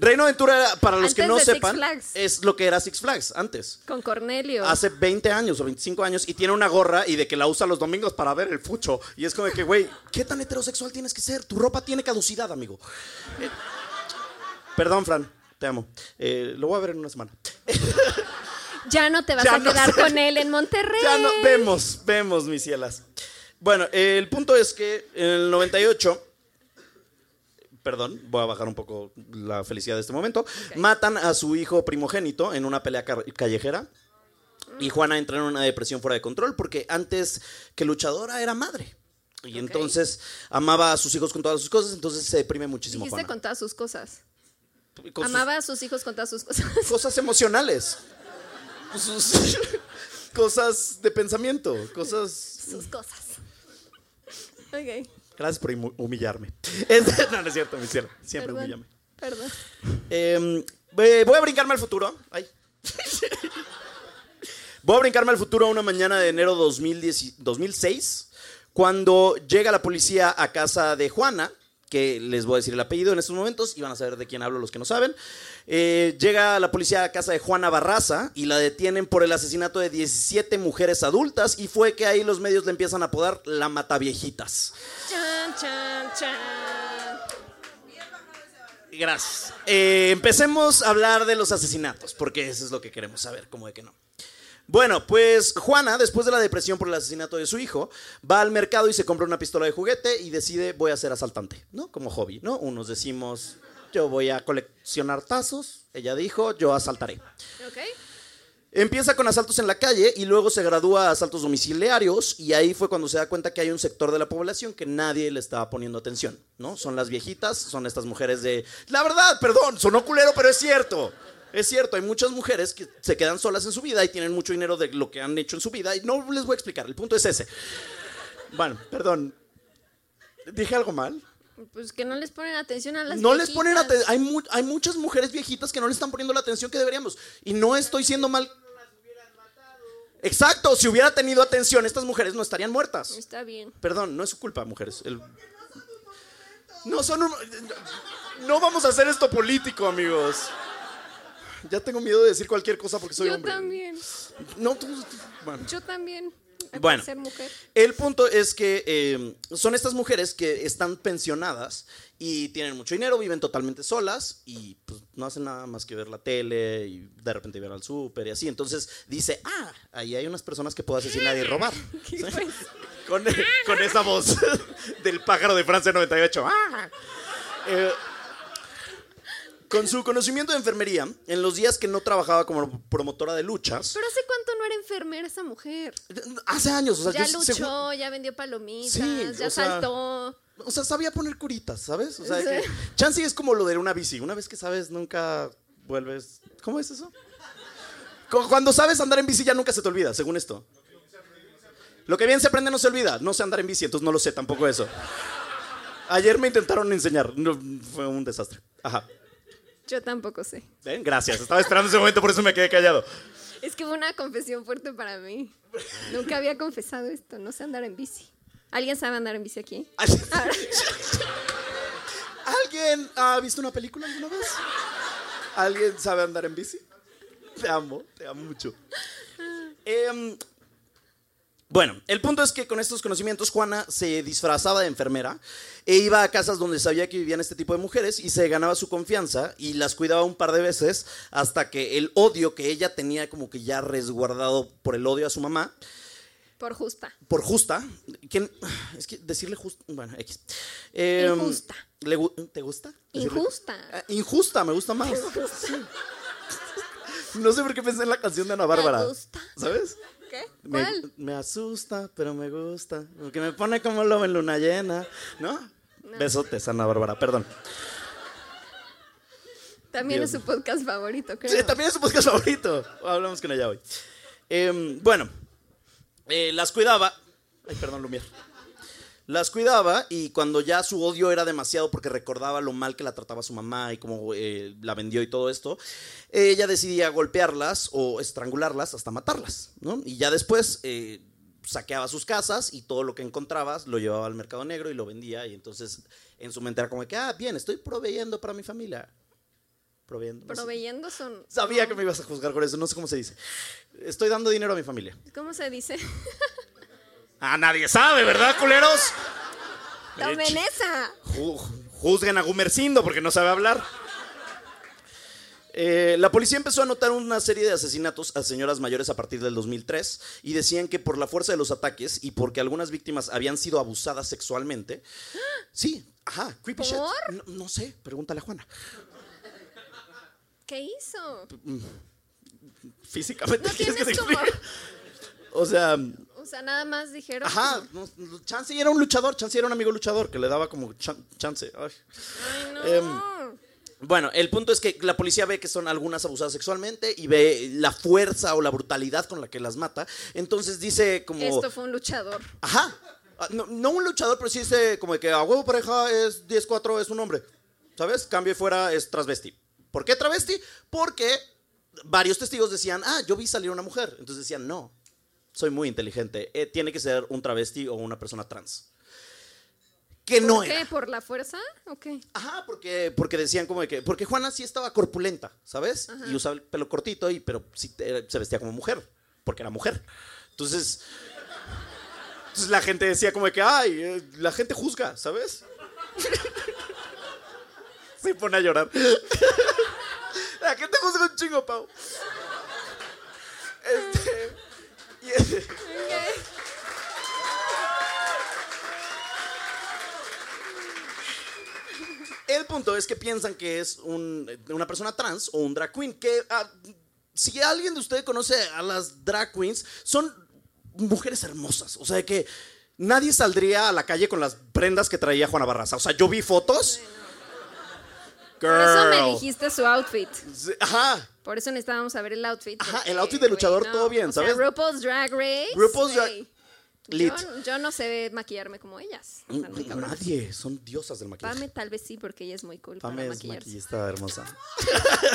Reino Aventura, para los que no sepan, Flags. es lo que era Six Flags antes. Con Cornelio. Hace 20 años o 25 años y tiene una gorra y de que la usa los domingos para ver el fucho. Y es como de que, güey, ¿qué tan heterosexual tienes que ser? Tu ropa tiene caducidad, amigo. Eh, perdón, Fran, te amo. Eh, lo voy a ver en una semana. Ya no te vas Ya a no quedar sé. con él en Monterrey. Ya no, vemos, vemos, mis cielas. Bueno, eh, el punto es que en el 98, perdón, voy a bajar un poco la felicidad de este momento, matan a su hijo primogénito en una pelea callejera. Y Juana entra en una depresión fuera de control porque antes que luchadora era madre. Y entonces amaba a sus hijos con todas sus cosas, entonces se deprime muchísimo. Dijiste Juana. con todas sus cosas. Con sus Amaba a sus hijos con todas sus cosas. cosas emocionales. Sus cosas de pensamiento, cosas sus cosas. Ok. Gracias por humillarme. No, no es cierto, mi cielo. Siempre Perdón. humíllame. Perdón. Eh, voy a brincarme al futuro. Ay. Voy a brincarme al futuro una mañana de enero 2010 2006, cuando llega la policía a casa de Juana, que les voy a decir el apellido en estos momentos y van a saber de quién hablo los que no saben. Eh, llega la policía a casa de Juana Barraza y la detienen por el asesinato de 17 mujeres adultas y fue que ahí los medios le empiezan a apodar la Mataviejitas. Chan, chan, chan. Gracias. Eh, empecemos a hablar de los asesinatos, porque eso es lo que queremos saber, como de que no. Bueno, pues Juana, después de la depresión por el asesinato de su hijo, va al mercado y se compra una pistola de juguete y decide voy a ser asaltante, ¿no? Como hobby, ¿no? Unos decimos yo voy a coleccionar tazos, ella dijo yo asaltaré. Ok. Empieza con asaltos en la calle y luego se gradúa a asaltos domiciliarios y ahí fue cuando se da cuenta que hay un sector de la población que nadie le estaba poniendo atención, ¿no? Son las viejitas, son estas mujeres de... La verdad, perdón, sonó culero, pero es cierto. Es cierto, hay muchas mujeres que se quedan solas en su vida y tienen mucho dinero de lo que han hecho en su vida y no les voy a explicar, el punto es ese. Bueno, perdón. ¿Dije algo mal? Pues que no les ponen atención a las No les ponen atención. Hay, mu- hay muchas mujeres viejitas que no le están poniendo la atención que deberíamos. Y no estoy siendo mal. Exacto, si hubiera tenido atención, estas mujeres no estarían muertas. Está bien. Perdón, no es su culpa, mujeres. El- No son un- No vamos a hacer esto político, amigos. Ya tengo miedo de decir cualquier cosa porque soy Yo hombre. también. No, tú- bueno. Yo también. Bueno. ser mujer. El punto es que eh, son estas mujeres que están pensionadas y tienen mucho dinero, viven totalmente solas y pues, no hacen nada más que ver la tele y de repente ir al súper y así. Entonces dice, ah, ahí hay unas personas que puedo asesinar y robar. Con, con esa voz del pájaro de Francia 98. ¡Ah! Eh, con su conocimiento de enfermería, en los días que no trabajaba como promotora de luchas, Pero hace cuánto no era enfermera esa mujer. hace años, o sea, Ya yo luchó, ya vendió palomitas, Sí, ya sea, saltó. O sea, sabía poner curitas, ¿sabes? O sea, Sí. que chance es como lo de una bici. Una vez que sabes, nunca vuelves. ¿Cómo es eso? Cu- Cuando sabes andar en bici ya nunca se te olvida, según esto. Lo que bien se aprende no se olvida. No sé andar en bici, entonces no lo sé tampoco eso. Ayer me intentaron enseñar. No, fue un desastre. Ajá. Yo tampoco sé. ¿Ven? Gracias. Estaba esperando ese momento, por eso me quedé callado. Es que fue una confesión fuerte para mí. Nunca había confesado esto. No sé andar en bici. ¿Alguien sabe andar en bici aquí? ¿Alguien ha visto una película alguna vez? ¿Alguien sabe andar en bici? Te amo, te amo mucho. Em, bueno, el punto es que con estos conocimientos Juana se disfrazaba de enfermera e iba a casas donde sabía que vivían este tipo de mujeres y se ganaba su confianza y las cuidaba un par de veces hasta que el odio que ella tenía como que ya resguardado por el odio a su mamá, Por justa. por justa, que, es que decirle justa, bueno, X. Em, Injusta. le ¿Te gusta? Decirle- Injusta. Ah, injusta, me gusta más. No sé por qué pensé en la canción de Ana Bárbara. gusta. ¿Sabes? ¿Qué? Me, asusta, pero me gusta. Porque me pone como lobo en luna llena. ¿No? Besotes, Ana Bárbara, perdón. También Dios. es su podcast favorito, creo. Sí, también es su podcast favorito. Hablamos con ella hoy. Em, bueno, eh, las cuidaba. Ay, perdón, Lumier. Las cuidaba y cuando ya su odio era demasiado porque recordaba lo mal que la trataba su mamá y cómo eh, la vendió y todo esto, ella decidía golpearlas o estrangularlas hasta matarlas, ¿no? Y ya después eh, saqueaba sus casas y todo lo que encontraba lo llevaba al mercado negro y lo vendía y entonces en su mente era como que, ah, bien, estoy proveyendo para mi familia. Proveyendo. Proveyendo son. Sabía no. que me ibas a juzgar por eso, no sé cómo se dice. Estoy dando dinero a mi familia. ¿Cómo se dice? Ah, nadie sabe, ¿verdad, culeros? Tomen esa. Ju- Juzguen a Gumercindo porque no sabe hablar. Eh, la policía empezó a notar una serie de asesinatos a señoras mayores a partir del 2003 y decían que por la fuerza de los ataques y porque algunas víctimas habían sido abusadas sexualmente. Sí, ajá, creepy shit. ¿Por? No, no sé, pregúntale a Juana. ¿Qué hizo? Físicamente, No ¿quieres que te como-? O sea, O sea, nada más dijeron. Ajá, no, Chance era un luchador, Chance era un amigo luchador que le daba como chan- chance. Ay. Ay, no. Em, Bueno, el punto es que la policía ve que son algunas abusadas sexualmente y ve la fuerza o la brutalidad con la que las mata. Entonces dice como... Esto fue un luchador. Ajá. Ah, No, no un luchador, pero sí dice como de que a huevo pareja es 10-4, es un hombre. ¿Sabes? Cambio y fuera es transvesti. ¿Por qué travesti? Porque varios testigos decían, ah, yo vi salir una mujer. Entonces decían, no, soy muy inteligente. eh, tiene que ser un travesti o una persona trans. Que no ¿Por era. qué? ¿Por la fuerza? ¿O qué? Ajá, porque, porque decían como de que. Porque Juana sí estaba corpulenta, ¿sabes? Y usaba el pelo cortito, y, pero sí te- se vestía como mujer, porque era mujer. Entonces. Entonces la gente decía como de que, ay, eh, la gente juzga, ¿sabes? Se pone a llorar. La gente juzga un chingo, Pau. Este. y- El punto es que piensan que es un- una persona trans o un drag queen. Que ah, si alguien de ustedes conoce a las drag queens, son mujeres hermosas. O sea que nadie saldría a la calle con las prendas que traía Juana Barraza. O sea, yo vi fotos. Por eso me Girl. dijiste su outfit. Ajá. Por eso necesitábamos saber el outfit. Ajá, el outfit de luchador, todo bien, o sea, ¿sabes? RuPaul's Drag Race. RuPaul's Drag-. Yo, yo no sé maquillarme como ellas. Nadie, son diosas del maquillaje. Pame tal vez sí, porque ella es muy cool Pame para es maquillista hermosa.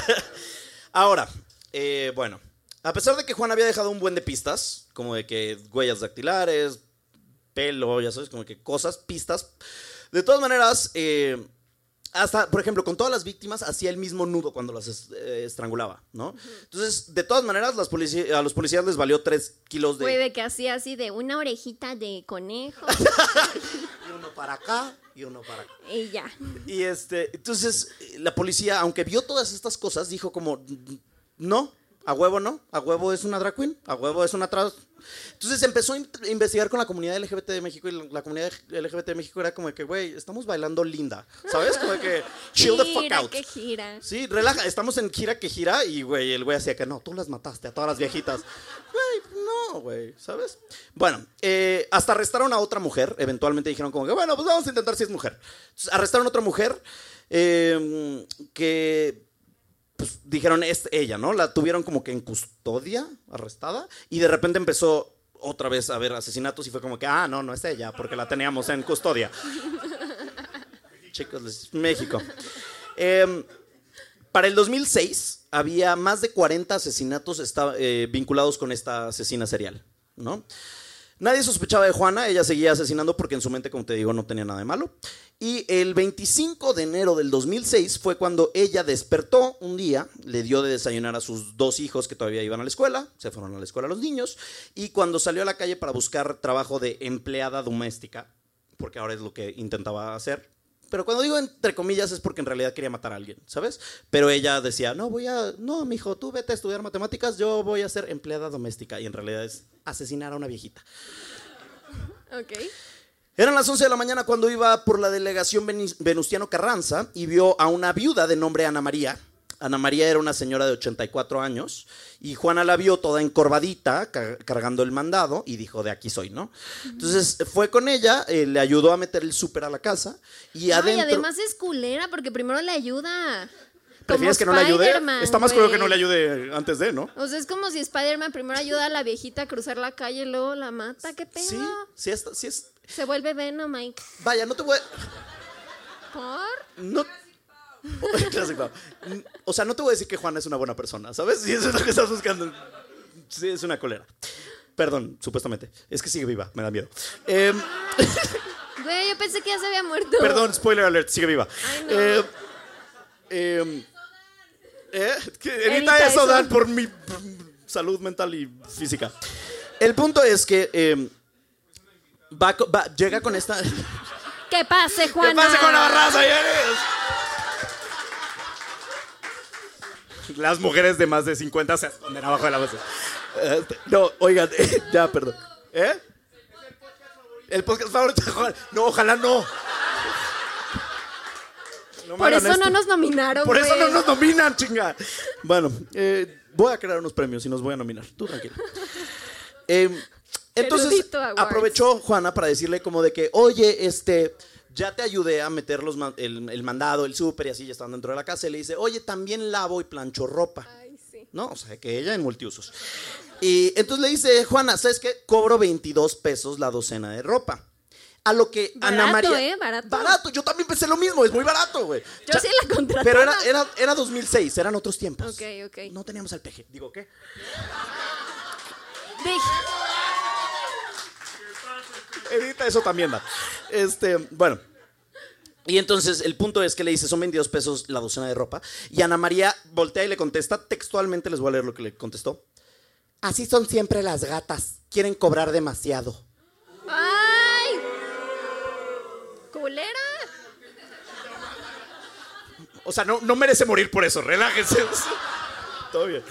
Ahora, eh, bueno, A pesar de que Juan había dejado un buen de pistas, como de que huellas dactilares, pelo, ya sabes, como que cosas, pistas. De todas maneras, eh, hasta, por ejemplo, con todas las víctimas hacía el mismo nudo cuando las eh, estrangulaba, ¿no? Entonces, de todas maneras, las a los policías les valió 3 kilos de... Puede que hacía así de una orejita de conejo Y uno para acá y uno para acá. y ya. Y este, entonces la policía, aunque vio todas estas cosas, dijo como, no, a huevo no, a huevo es una drag queen, a huevo es una trans. Entonces empezó a in- investigar con la comunidad LGBT de México y la, comunidad LGBT de México era como de que, güey, estamos bailando linda, ¿sabes? Como de que, chill the fuck out. que gira. Sí, relaja, estamos en gira que gira y, güey, el güey hacía que no, tú las mataste a todas las viejitas. Güey, no, güey, ¿sabes? Bueno, eh, hasta arrestaron a otra mujer, eventualmente dijeron como que, bueno, pues vamos a intentar si es mujer. Entonces, arrestaron a otra mujer eh, que, pues, dijeron, es ella, ¿no? La tuvieron como que en custodia, arrestada, y de repente empezó otra vez a ver asesinatos y fue como que, ah, no, no es ella, porque la teníamos en custodia. Chicos, México. Em, para el 2006 había más de 40 asesinatos esta- eh, vinculados con esta asesina serial, ¿no? Nadie sospechaba de Juana, ella seguía asesinando porque en su mente, como te digo, no tenía nada de malo. Y el 25 de enero del 2006 fue cuando ella despertó un día, le dio de desayunar a sus dos hijos que todavía iban a la escuela, se fueron a la escuela los niños, y cuando salió a la calle para buscar trabajo de empleada doméstica, porque ahora es lo que intentaba hacer, pero cuando digo entre comillas es porque en realidad quería matar a alguien, ¿sabes? Pero ella decía, no, voy a, no, mijo, tú vete a estudiar matemáticas, yo voy a ser empleada doméstica. Y en realidad es asesinar a una viejita. Ok. Eran las 11 de la mañana cuando iba por la delegación Venustiano Carranza y vio a una viuda de nombre Ana María. Ana María era una señora de 84 años y Juana la vio toda encorvadita, ca- cargando el mandado y dijo, de aquí soy, ¿no? Entonces fue con ella, eh, le ayudó a meter el súper a la casa y No, y adentro... además es culera porque primero le ayuda. ¿Prefieres Como que no le ayude? Está más claro que no le ayude antes de, ¿no? O sea, es como si Spider-Man primero ayuda a la viejita a cruzar la calle y luego la mata. ¿Qué pedo? Sí, sí, está- sí es... Se vuelve Venom, Mike. Vaya, no te voy a... ¿Por? No... Pau. O sea, no te voy a decir que Juana es una buena persona, ¿sabes? Si eso es lo que estás buscando. Sí, es una colera. Perdón, supuestamente. Es que sigue viva, me da miedo. Em, Güey, yo pensé que ya se había muerto. perdón, spoiler alert, sigue viva. Ay, no. Em, em, ¿eh? Edita eso. Dan, por mi mm, salud mental y física. El punto es que em, va va- llega con esta... ¿Qué pase, Juana? ¿Qué pasa con la barraza? Las mujeres de más de 50 se esconden abajo de la mesa. Eh, No, oigan, ya, perdón. ¿Eh? El podcast favorito de Juan. No, ojalá no. Por eso esto. no nos nominaron, Por eso no nos nominan, chinga. Bueno, eh, voy a crear unos premios y nos voy a nominar. Tú tranquilo. Eh, entonces aprovechó Juana para decirle como de que, oye, este, ya te ayudé a meter los el, el mandado, el súper y así, ya estaban dentro de la casa. Y le dice, oye, también lavo y plancho ropa. Ay, sí. ¿no? O sea, que ella en multiusos. Y entonces le dice, Juana, ¿sabes qué? Cobro 22 pesos la docena de ropa. A lo que Ana Barato, María... ¿eh? Barato. Barato, yo también pensé lo mismo, es muy barato, güey. Yo sí la contrataba. Pero era, era, era 2006, eran otros tiempos. Ok, ok. No teníamos el peje. Digo, ¿qué? Dije, Edita eso también, da. Este, bueno. Y entonces el punto es que le dice, son 22 pesos la docena de ropa. Y Ana María voltea y le contesta, textualmente les voy a leer lo que le contestó. Así son siempre las gatas, quieren cobrar demasiado. ¡Ay! ¡Culera! O sea, no, no merece morir por eso, relájense. Todo bien.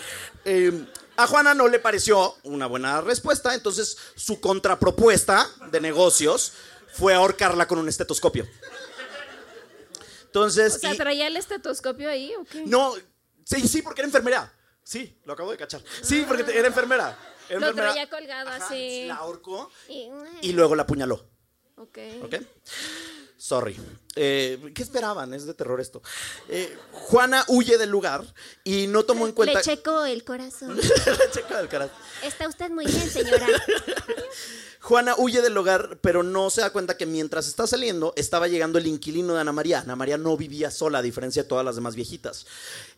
Eh, a Juana no le pareció una buena respuesta, entonces su contrapropuesta de negocios fue ahorcarla con un estetoscopio. Entonces, O sea, y- ¿traía el estetoscopio ahí o qué? no, sí, sí, porque era enfermera. Sí, lo acabo de cachar. Sí, porque te- era enfermera. Era Lo enfermera. traía colgado Ajá, así. La ahorcó Y- y luego la apuñaló. Ok. ¿Ok? Sorry. Eh, ¿Qué esperaban? Es de terror esto. Eh, Juana huye del lugar y no tomó en cuenta. Le checo el corazón. Checa del carajo. Está usted muy bien, señora. Juana huye del hogar, pero no se da cuenta que mientras está saliendo, estaba llegando el inquilino de Ana María. Ana María no vivía sola, a diferencia de todas las demás viejitas.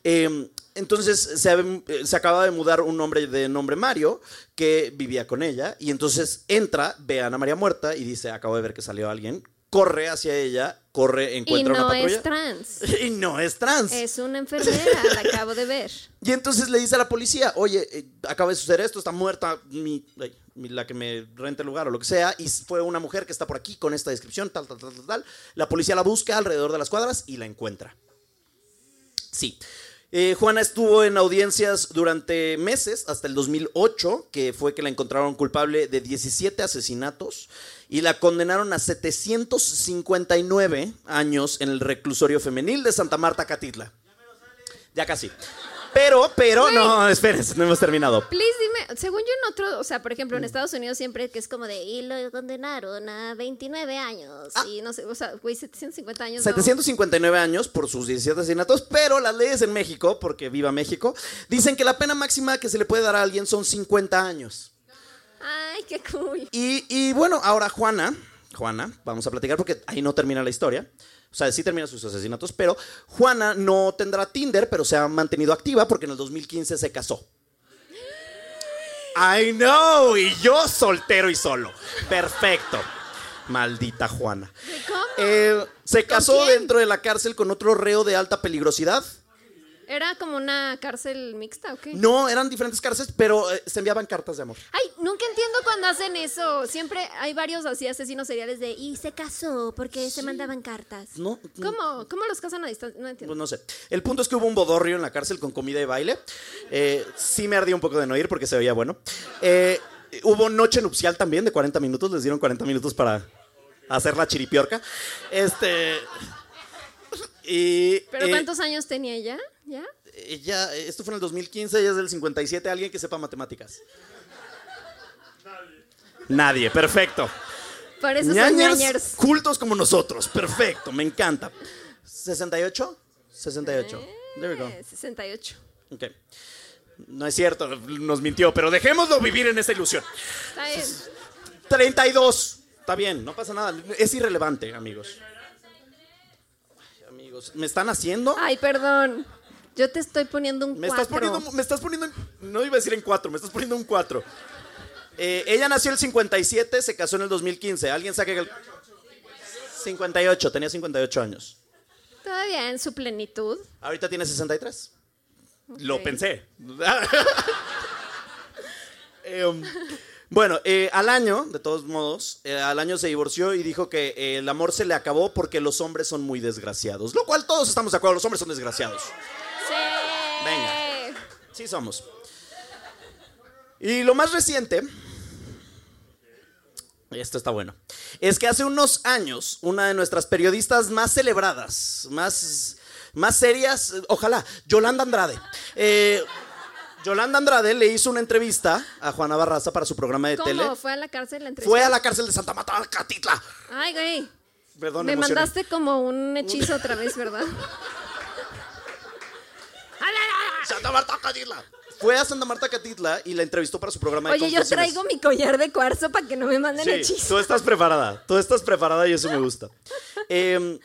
Eh, entonces se, eh, se acaba de mudar un hombre de nombre Mario que vivía con ella. Y entonces entra, ve a Ana María muerta y dice: Acabo de ver que salió alguien. Corre hacia ella, corre, Y encuentra una no patrulla. es trans. y no es trans. Es una enfermera, la acabo de ver. Y entonces le dice a la policía, oye, eh, acaba de suceder esto, está muerta mi, ay, mi- la que me renta el lugar o lo que sea, y fue una mujer que está por aquí con esta descripción, tal, tal, tal, tal, tal. La policía la busca alrededor de las cuadras y la encuentra. Sí. Eh, Juana estuvo en audiencias durante meses, hasta el 2008, que fue que la encontraron culpable de 17 asesinatos y la condenaron a 759 años en el reclusorio femenil de Santa Marta, Catitla. Ya casi. Pero, pero, no, espérense, no hemos terminado. Please dime, según yo en otro, o sea, por ejemplo, en Estados Unidos siempre que es como de, y lo condenaron a 29 años, Ah. y no sé, o sea, güey, 750 años. no. 759 años por sus 17 asesinatos, pero las leyes en México, porque viva México, dicen que la pena máxima que se le puede dar a alguien son 50 años. Ay, qué cool. Y, y bueno, ahora Juana, Juana, vamos a platicar porque ahí no termina la historia. O sea, sí termina sus asesinatos, pero Juana no tendrá Tinder, pero se ha mantenido activa porque en el 2015 se casó. I know, y yo soltero y solo. Perfecto. Maldita Juana. ¿Cómo? Eh, se casó quién? dentro de la cárcel con otro reo de alta peligrosidad. ¿Era como una cárcel mixta o qué? No, eran diferentes cárceles, pero eh, se enviaban cartas de amor. Ay, nunca entiendo cuando hacen eso. Siempre hay varios así asesinos seriales de, y se casó porque se mandaban cartas. No, no. ¿Cómo? ¿Cómo los casan a distancia? No entiendo. Pues no sé. El punto es que hubo un bodorrio en la cárcel con comida y baile. Eh, sí me ardía un poco de no ir porque se veía bueno. Eh, hubo noche nupcial también de 40 minutos. Les dieron 40 minutos para hacer la chiripiorca. Este. Y. ¿Pero eh, cuántos años tenía ella? ¿Ya? Ella, esto fue en el 2015, ella es del 57. ¿Alguien que sepa matemáticas? Nadie, perfecto. Por eso son Ñañers cultos como nosotros, perfecto, me encanta. ¿68? 68. There we go. Eh, 68. Ok. No es cierto, nos mintió, pero dejémoslo vivir en esa ilusión. Está bien. 32. Está bien, no pasa nada. Es irrelevante, amigos. Amigos, ¿me están haciendo? Ay, perdón. Yo te estoy poniendo un Me cuatro. estás poniendo, me estás poniendo, en- no iba a decir en cuatro, me estás poniendo un cuatro. Eh, ella nació el 57, se casó en el 2015. ¿Alguien saque el 58? Tenía 58 años. Todavía en su plenitud. Ahorita tiene 63. Lo pensé. Eh, um, bueno, eh, al año, de todos modos, eh, al año se divorció y dijo que eh, el amor se le acabó porque los hombres son muy desgraciados. Lo cual todos estamos de acuerdo, los hombres son desgraciados. Sí. Venga. Sí somos. Y lo más reciente, esto está bueno, es que hace unos años una de nuestras periodistas más celebradas, más, más serias, ojalá, Yolanda Andrade. eh, Yolanda Andrade le hizo una entrevista a Juana Barraza para su programa de tele. ¿Cómo? ¿Fue a la cárcel la entrevista? Fue a la cárcel de Santa Marta, Catitla. Ay, güey. Perdón, Me emocioné. mandaste como un hechizo otra vez, ¿verdad? Santa Marta, Catitla. Fue a Santa Marta, Catitla y la entrevistó para su programa de Oye, yo traigo mi collar de cuarzo para que no me manden Sí, hechizos. tú estás preparada, tú estás preparada y eso me gusta. Eh,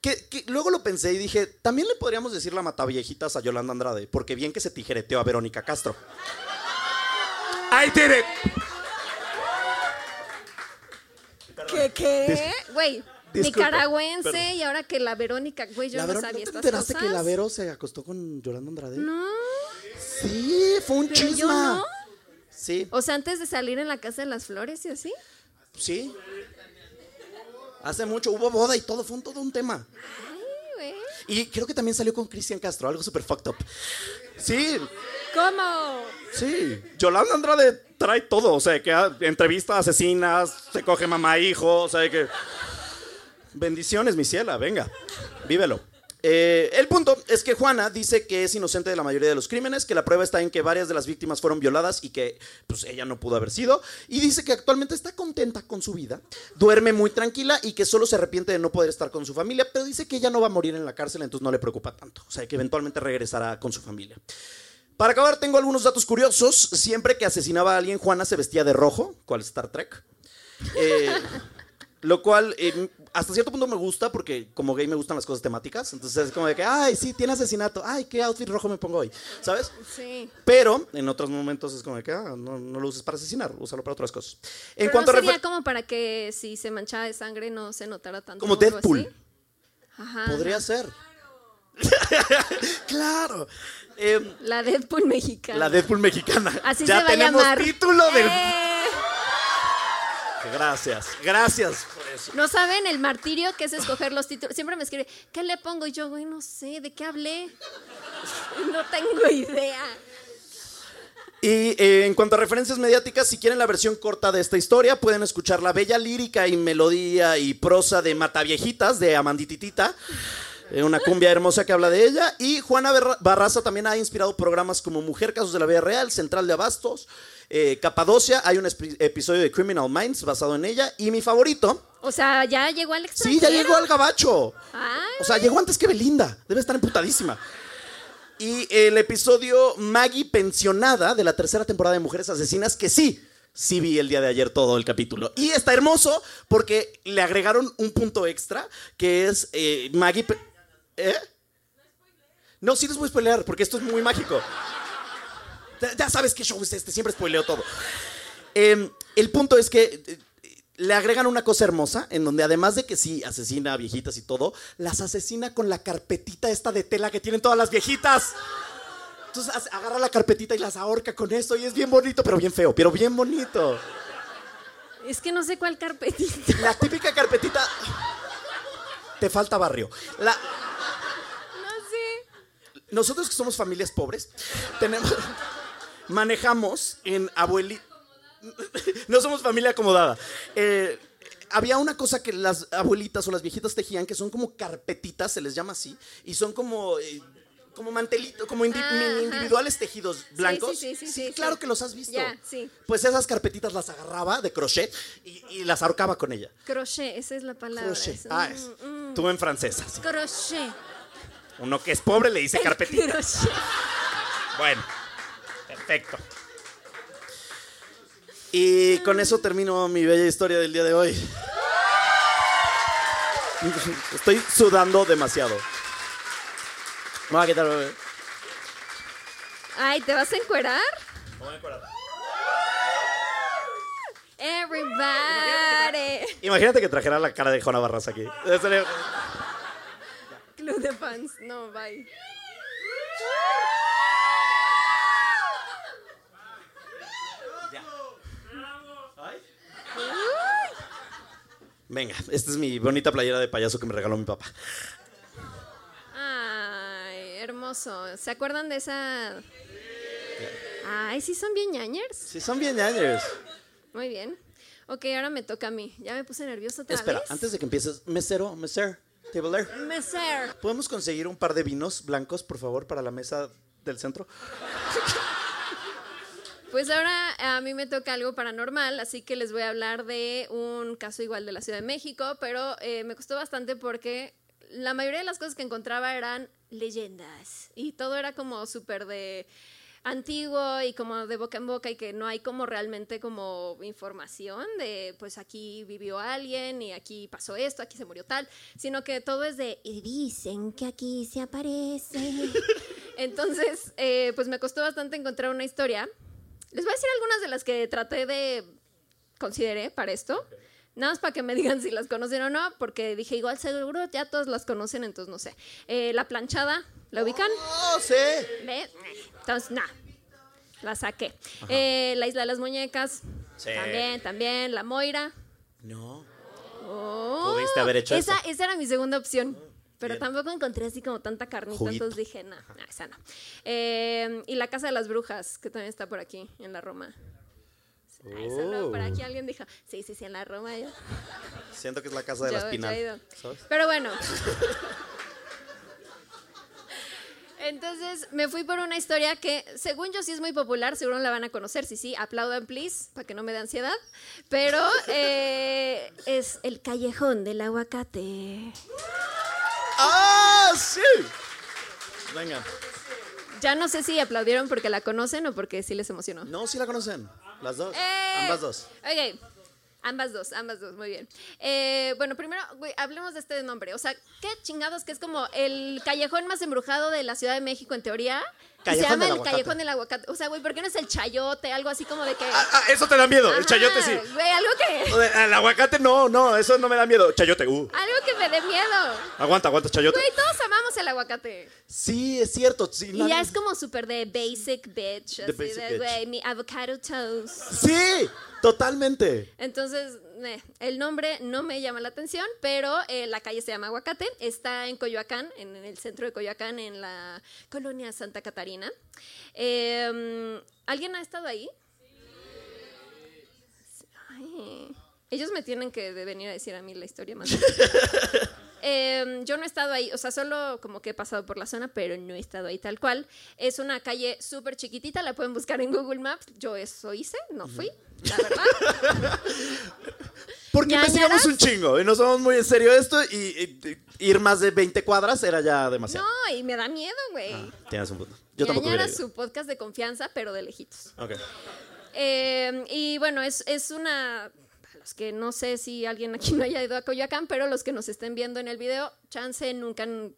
que, que luego lo pensé y dije, también le podríamos decir la mataviejitas a Yolanda Andrade, porque bien que se tijereteó a Verónica Castro. I did it. ¿Qué? ¿Qué? Güey, nicaragüense perdón. y ahora que la Verónica, güey, yo La no Verón- sabía ¿No te estas enteraste cosas. que la Vero se acostó con Yolanda Andrade? No, Sí, fue un pero yo chisma. no. Sí, O sea, antes de salir en la Casa de las Flores y así. sí. Hace mucho, hubo boda y todo, fue un, todo un tema. Ay. Y creo que también salió con Cristian Castro, algo súper fucked up. Sí, ¿Cómo? Sí, Yolanda Andrade trae todo, o sea, que entrevista a asesinas, se coge mamá e hijo, o sea, que... Bendiciones, mi ciela, venga, vívelo. Eh, el punto es que Juana dice que es inocente de la mayoría de los crímenes, que la prueba está en que varias de las víctimas fueron violadas y que pues, ella no pudo haber sido. Y dice que actualmente está contenta con su vida, duerme muy tranquila y que solo se arrepiente de no poder estar con su familia, pero dice que ella no va a morir en la cárcel, entonces no le preocupa tanto. O sea, que eventualmente regresará con su familia. Para acabar, tengo algunos datos curiosos. Siempre que asesinaba a alguien, Juana se vestía de rojo, cual Star Trek. Eh, lo cual eh, hasta cierto punto me gusta porque como gay me gustan las cosas temáticas. Entonces es como de que, ay, sí, tiene asesinato. Ay, qué outfit rojo me pongo hoy. ¿Sabes? Sí. Pero en otros momentos es como de que, ah, no, no lo uses para asesinar, úsalo para otras cosas. En Pero cuanto no a sería como para que si se manchaba de sangre no se notara tanto. Como Deadpool. así. Ajá. Podría ser. claro. Em, La Deadpool mexicana. la Deadpool mexicana. Así ya se va a tenemos llamar. título del. ¡Eh! Gracias, gracias por eso. No saben el martirio que es escoger los títulos. Siempre me escribe, ¿qué le pongo? Y yo, güey, no sé, ¿de qué hablé? No tengo idea. Y eh, en cuanto a referencias mediáticas, si quieren la versión corta de esta historia, pueden escuchar la bella lírica y melodía y prosa de Mataviejitas de Amandititita. Eh, Una cumbia hermosa que habla de ella. Y Juana Barraza también ha inspirado programas como Mujer, Casos de la Vida Real, Central de Abastos, eh, Capadocia. Hay un episodio de Criminal Minds basado en ella. Y mi favorito, O sea, ya llegó al extranjero. sí, ya llegó al gabacho. Ay, O sea, llegó antes que Belinda. Debe estar emputadísima. Y el episodio Maggie pensionada de la tercera temporada de Mujeres Asesinas, que sí, sí vi el día de ayer todo el capítulo. Y está hermoso porque le agregaron un punto extra, que es eh, Maggie... pe- ¿Eh? No, sí les voy a spoilear, porque esto es muy mágico. Ya, ya sabes qué show es este, siempre spoileo todo. Em, el punto es que eh, le agregan una cosa hermosa, en donde además de que sí asesina a viejitas y todo, las asesina con la carpetita esta de tela que tienen todas las viejitas. Entonces agarra la carpetita y las ahorca con eso y es bien bonito, pero bien feo, pero bien bonito. es que no sé cuál carpetita. La típica carpetita... Te falta barrio. La. Nosotros que somos familias pobres, tenemos, manejamos en abuelita. No somos familia acomodada. Eh, había una cosa que las abuelitas o las viejitas tejían que son como carpetitas, se les llama así, y son como, eh, como mantelitos, como indi- Ah, individuales tejidos blancos. sí, sí, sí, sí, claro que los has visto. Sí. Pues esas carpetitas las agarraba de crochet y, y las ahorcaba con ella. Crochet, esa es la palabra. Crochet. Ah, es. mm, mm. Tú en francesa. sí. Crochet. Uno que es pobre le dice carpetita. Crochet. Bueno, perfecto. Y con eso termino mi bella historia del día de hoy. Estoy sudando demasiado. Me voy a quitar, bebé. Ay, ¿te vas a encuerar? Everybody. Imagínate que trajera la cara de Jona Barras aquí. Club de fans. No, bye. Venga, esta es mi bonita playera de payaso que me regaló mi papá. Ay, hermoso. ¿Se acuerdan de esa? Ay, sí son bien ñañers. Sí, son bien ñaños. Muy bien. Ok, ahora me toca a mí. Ya me puse nerviosa otra Espera, vez. antes de que empieces, mesero, mesero, tabler. Messer. ¿Podemos conseguir un par de vinos blancos, por favor, para la mesa del centro? Pues ahora a mí me toca algo paranormal, así que les voy a hablar de un caso igual de la Ciudad de México, pero eh, me costó bastante porque la mayoría de las cosas que encontraba eran leyendas y todo era como súper de antiguo y como de boca en boca y que no hay como realmente como información de pues aquí vivió alguien y aquí pasó esto, aquí se murió tal, sino que todo es de y dicen que aquí se aparece. Entonces, eh, pues me costó bastante encontrar una historia. Les voy a decir algunas de las que traté de consideré para esto. Nada más para que me digan si las conocen o no, porque dije, igual seguro ya todos las conocen, entonces no sé. Eh, la planchada, ¿la ubican? ¡Oh, sí! Entonces, nada. La saqué. Eh, la Isla de las Muñecas. Sí. También, también. La Moira. No. Oh, Pudiste haber hecho esa, eso. esa era mi segunda opción. Pero Bien. tampoco encontré así como tanta carnita, Juguito. entonces dije, no, no, esa no. Eh, y la Casa de las Brujas, que también está por aquí, en la Roma. Ah, Eso no, por Oh. aquí alguien dijo, sí, sí, sí, en la Roma. Yo, Siento que es la casa de yo- la yo espinal. he ido. ¿sabes? Pero bueno. Entonces me fui por una historia que, según yo, sí es muy popular, seguro la van a conocer. Sí, sí, aplaudan, please, para que no me dé ansiedad. Pero eh, es el callejón del aguacate. ¡Ah, sí! Venga. Ya no sé si aplaudieron porque la conocen o porque sí les emocionó. No, sí la conocen. Las dos. ¡Eh! Ambas dos. Ok. Ambas dos, ambas dos, muy bien. Eh, bueno, primero, hablemos de este nombre. O sea, ¿qué chingados que es como el callejón más embrujado de la Ciudad de México en teoría? Y se Callejón llama del el aguacate. callejón del aguacate. O sea, güey, ¿por qué no es el chayote? Algo así como de que. Ah, ah, eso te da miedo. El chayote sí. Güey, algo que. El aguacate no, no, eso no me da miedo. Chayote, uh. Algo que me dé miedo. Aguanta, aguanta, chayote. Güey, todos amamos el aguacate. Sí, es cierto. Sí, Y ya es como súper de basic bitch. Así basic de, güey, mi avocado toast. Sí, totalmente. Entonces, eh, el nombre no me llama la atención, pero eh, la calle se llama Aguacate. Está en Coyoacán, en, el centro de Coyoacán, en la colonia Santa Catarina. Eh, ¿Alguien ha estado ahí? Ay, ellos me tienen que venir a decir a mí la historia más. Eh, yo no he estado ahí, o sea, solo como que he pasado por la zona, pero no he estado ahí tal cual. Es una calle súper chiquitita, la pueden buscar en Google Maps. Yo eso hice, no fui, la verdad. Porque investigamos un chingo y nos tomamos muy en serio esto y, y- y ir más de 20 cuadras era ya demasiado. No, y me da miedo, güey. Tienes un punto. Yo tampoco Ñañara ido. su podcast de confianza, pero de lejitos. Ok. Eh, y bueno, es, es una. Que no sé si alguien aquí no haya ido a Coyoacán, pero los que nos estén viendo en el video, chance nunca han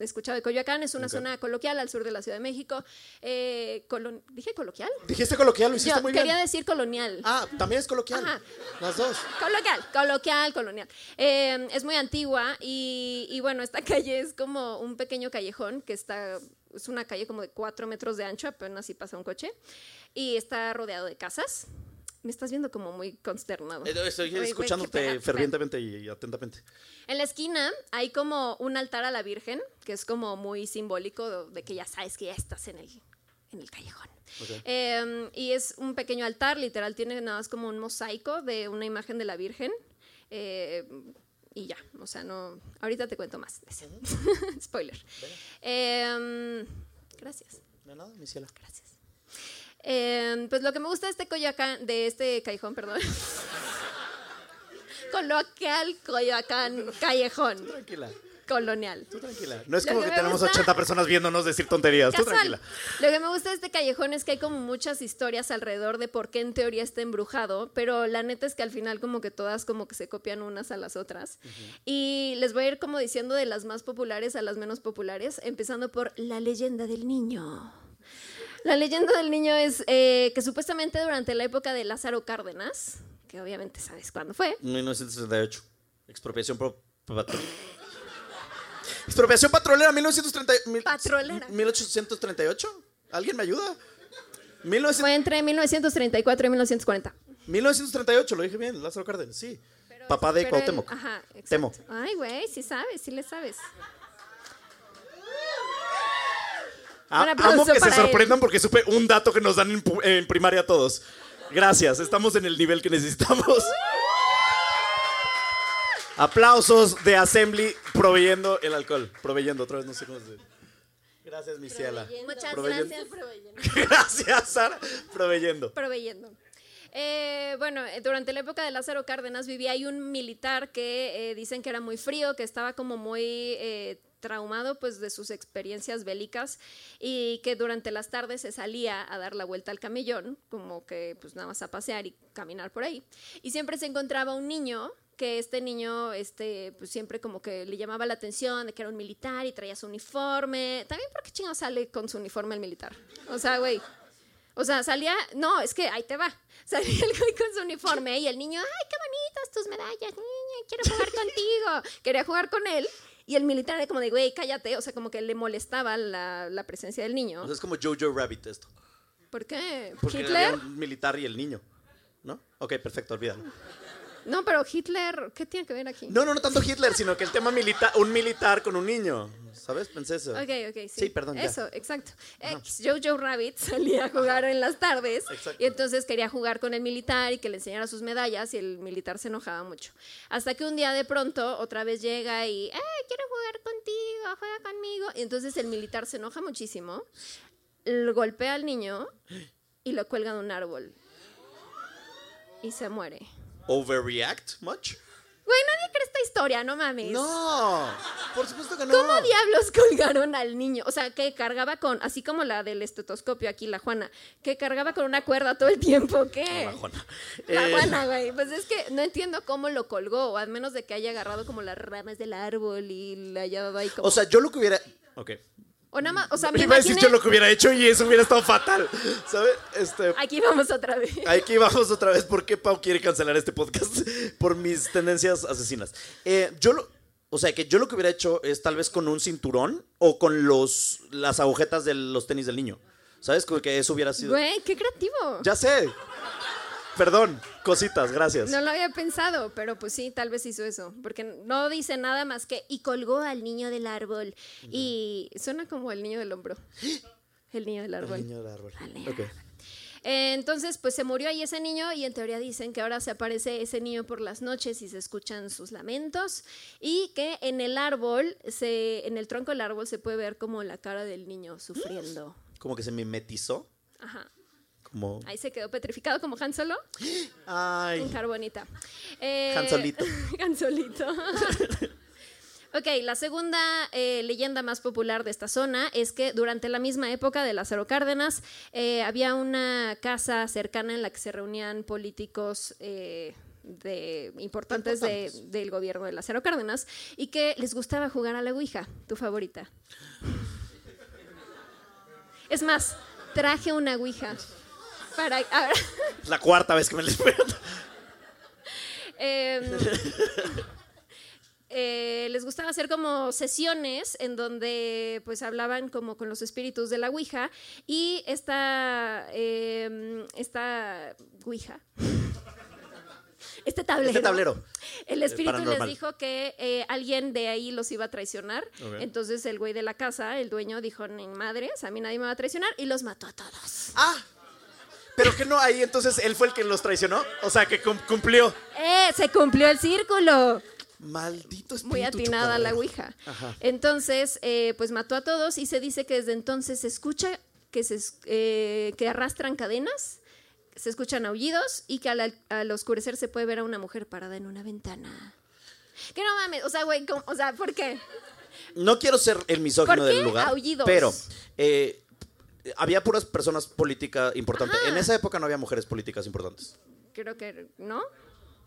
escuchado de Coyoacán. Es una zona coloquial al sur de la Ciudad de México. Eh, colon- ¿Dije coloquial? Dijiste coloquial, lo hiciste Yo muy quería bien. decir colonial. Ah, también es coloquial. Ajá. Las dos. Coloquial, coloquial, colonial. Eh, es muy antigua y, y bueno, esta calle es como un pequeño callejón que está, es una calle como de cuatro metros de ancho, apenas si pasa un coche, y está rodeado de casas. Me estás viendo como muy consternado. Eh, Estoy escuchándote fervientemente y atentamente. En la esquina hay como un altar a la Virgen, que es como muy simbólico de que ya sabes que ya estás en el, en el callejón. Eh, y es un pequeño altar, literal, tiene nada más como un mosaico de una imagen de la Virgen. eh, y ya, o sea, no. Ahorita te cuento más. Spoiler. Eh, gracias, De nada, mi ciela. gracias. Eh, pues lo que me gusta de este Coyoacán, de este callejón, perdón. Coloquial Coyoacán, callejón, Tranquila, colonial. tú tranquila. No es como que tenemos gusta- 80 personas viéndonos decir tonterías. Tú tranquila. Lo que me gusta de este callejón es que hay como muchas historias alrededor de por qué en teoría está embrujado, pero la neta es que al final como que todas como que se copian unas a las otras. Y les voy a ir como diciendo de las más populares a las menos populares, empezando por la leyenda del niño. La leyenda del niño es eh, que supuestamente durante la época de Lázaro Cárdenas, que obviamente sabes cuándo fue, 1938. Expropiación pro- Expropiación patrolera 1930 mil- Patrolera. 1838. ¿Alguien me ayuda? 1900 fue entre 1934 y 1940. 1938, lo dije bien, Lázaro Cárdenas, sí. Papá de Pero el- Cuauhtémoc. Ajá, exacto. Temo. Ay, güey, sí sabes, sí le sabes. Ah, amo que se él. sorprendan porque supe un dato que nos dan en, primaria todos. Gracias, estamos en el nivel que necesitamos. Aplausos de Assembly proveyendo el alcohol. Proveyendo, otra vez no sé cómo se dice. Gracias, mi ciela. Muchas Proveyendo. gracias. Gracias, Sara. Proveyendo. Proveyendo. Eh, bueno, eh, durante la época de Lázaro Cárdenas vivía ahí un militar que eh, dicen que era muy frío, que estaba como muy eh, traumado pues de sus experiencias bélicas y que durante las tardes se salía a dar la vuelta al camellón, como que pues nada más a pasear y caminar por ahí. Y siempre se encontraba un niño que este niño este pues siempre como que le llamaba la atención de que era un militar y traía su uniforme. También porque chingo sale con su uniforme el militar. O sea, güey, o sea, salía, no, es que ahí te va. Salía el güey con su uniforme y el niño, ay, qué bonitas tus medallas, niña, quiero jugar contigo. Quería jugar con él. Y el militar era como de, güey, cállate. O sea, como que le molestaba la, la presencia del niño. O sea, es como Jojo Rabbit esto. ¿Por qué? Porque ¿Hitler? había un militar y el niño. ¿No? Ok, perfecto, olvídalo. No, pero Hitler, ¿qué tiene que ver aquí? No, no, no tanto Hitler, sino que el tema militar, un militar con un niño. ¿Sabes? Pensé eso. Ok, ok, sí. Sí, perdón, ya. Eso, exacto. Ex Jojo Rabbit salía a jugar en las tardes Exacto. y entonces quería jugar con el militar y que le enseñara sus medallas y el militar se enojaba mucho. Hasta que un día de pronto otra vez llega y, ¡eh, quiero jugar contigo! juega conmigo. Y entonces el militar se enoja muchísimo, golpea al niño y lo cuelga de un árbol. Y se muere. ¿Overreact much? Güey, nadie cree esta historia, no mames. No, por supuesto que no. ¿Cómo diablos colgaron al niño? O sea, que cargaba con, así como la del estetoscopio aquí, la Juana, que cargaba con una cuerda todo el tiempo, ¿qué? La Juana. La Eh, Juana, güey. Pues es que no entiendo cómo lo colgó, o al menos de que haya agarrado como las ramas del árbol y le haya dado ahí como... O sea, yo lo que hubiera. Ok. O nada más, o sea, me Iba a decir yo lo que hubiera hecho y eso hubiera estado fatal. ¿Sabes? Este. Aquí vamos otra vez. Aquí vamos otra vez. ¿Por qué Pau quiere cancelar este podcast? Por mis tendencias asesinas. Eh, yo lo. O sea, que yo lo que hubiera hecho es tal vez con un cinturón o con los las agujetas de los tenis del niño. ¿Sabes? Como que eso hubiera sido. Güey, qué creativo. Ya sé. Perdón, cositas, gracias. No lo había pensado, pero pues sí, tal vez hizo eso. Porque no dice nada más que. Y colgó al niño del árbol. Y suena como el niño del hombro. El niño del árbol. El niño del árbol. Vale. Eh, entonces, pues se murió ahí ese niño y en teoría dicen que ahora se aparece ese niño por las noches y se escuchan sus lamentos y que en el árbol, se, en el tronco del árbol se puede ver como la cara del niño sufriendo. Como que se mimetizó. Ajá. Ahí se quedó petrificado como Han Solo Ay. carbonita. Eh, Han Solito. Han Solito. Ok, la segunda eh, leyenda más popular de esta zona es que durante la misma época de Lázaro Cárdenas eh, había una casa cercana en la que se reunían políticos eh, de, importantes, de- Importantes. del gobierno de Lázaro Cárdenas y que les gustaba jugar a la Ouija, tu favorita. Es más, traje una Ouija para... la cuarta vez que me les pregunto. Em, eh, les gustaba hacer como sesiones en donde pues hablaban como con los espíritus de la Ouija y esta, em, esta Ouija, este tablero, Este tablero. el espíritu les dijo que eh, alguien de ahí los iba a traicionar. Entonces el güey de la casa, el dueño, dijo, ni madres, a mí nadie me va a traicionar y los mató a todos. Ah. Pero que no, ahí entonces él fue el que los traicionó. O sea, que cum- cumplió. ¡Eh! Se cumplió el círculo. Maldito espíritu muy atinada la chocarrero. Ouija. Ajá. Entonces, eh, pues mató a todos y se dice que desde entonces se escucha que, se, es- eh, que arrastran cadenas, se escuchan aullidos y que al, al- al oscurecer se puede ver a una mujer parada en una ventana. Que no mames, o sea, güey, ¿cómo? o sea, ¿por qué? No quiero ser el misógino ¿Por qué del lugar. aullidos? Pero eh, había puras personas políticas importantes. En esa época no había mujeres políticas importantes. Creo que, ¿no?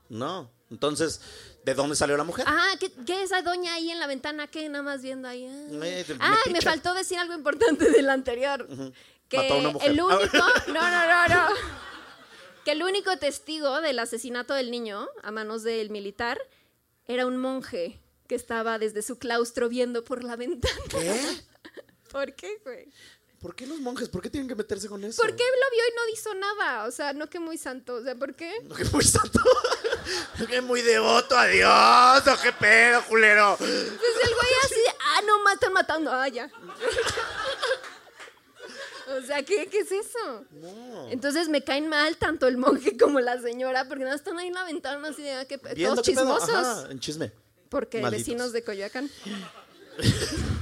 No. Entonces, ¿de dónde salió la mujer? Ajá, ¿qué, qué esa doña ahí en la ventana? ¿Qué nada más viendo ahí? Ah. Eh, me Ay, me picha. faltó decir algo importante del anterior. Que Mató a una mujer. el Ah, único. No, no, no, no. Que el único testigo del asesinato del niño a manos del militar era un monje que estaba desde su claustro viendo por la ventana. ¿Qué? ¿Por qué, güey? ¿Por qué los monjes? ¿Por qué tienen que meterse con eso? ¿Por qué lo vio y no hizo nada? O sea, no que muy santo. O sea, ¿por qué? No, que muy santo. que muy devoto a Dios. ¿o ¿Qué pedo, culero? Pues el güey así, ah, no, están matando, ah, ya. O sea, ¿qué, qué es eso? Entonces me caen mal tanto el monje como la señora, porque no están ahí en la ventana así de, ah, Viendo todos chismosos. Ajá, en chisme. Porque Malditos. vecinos de Coyoacán.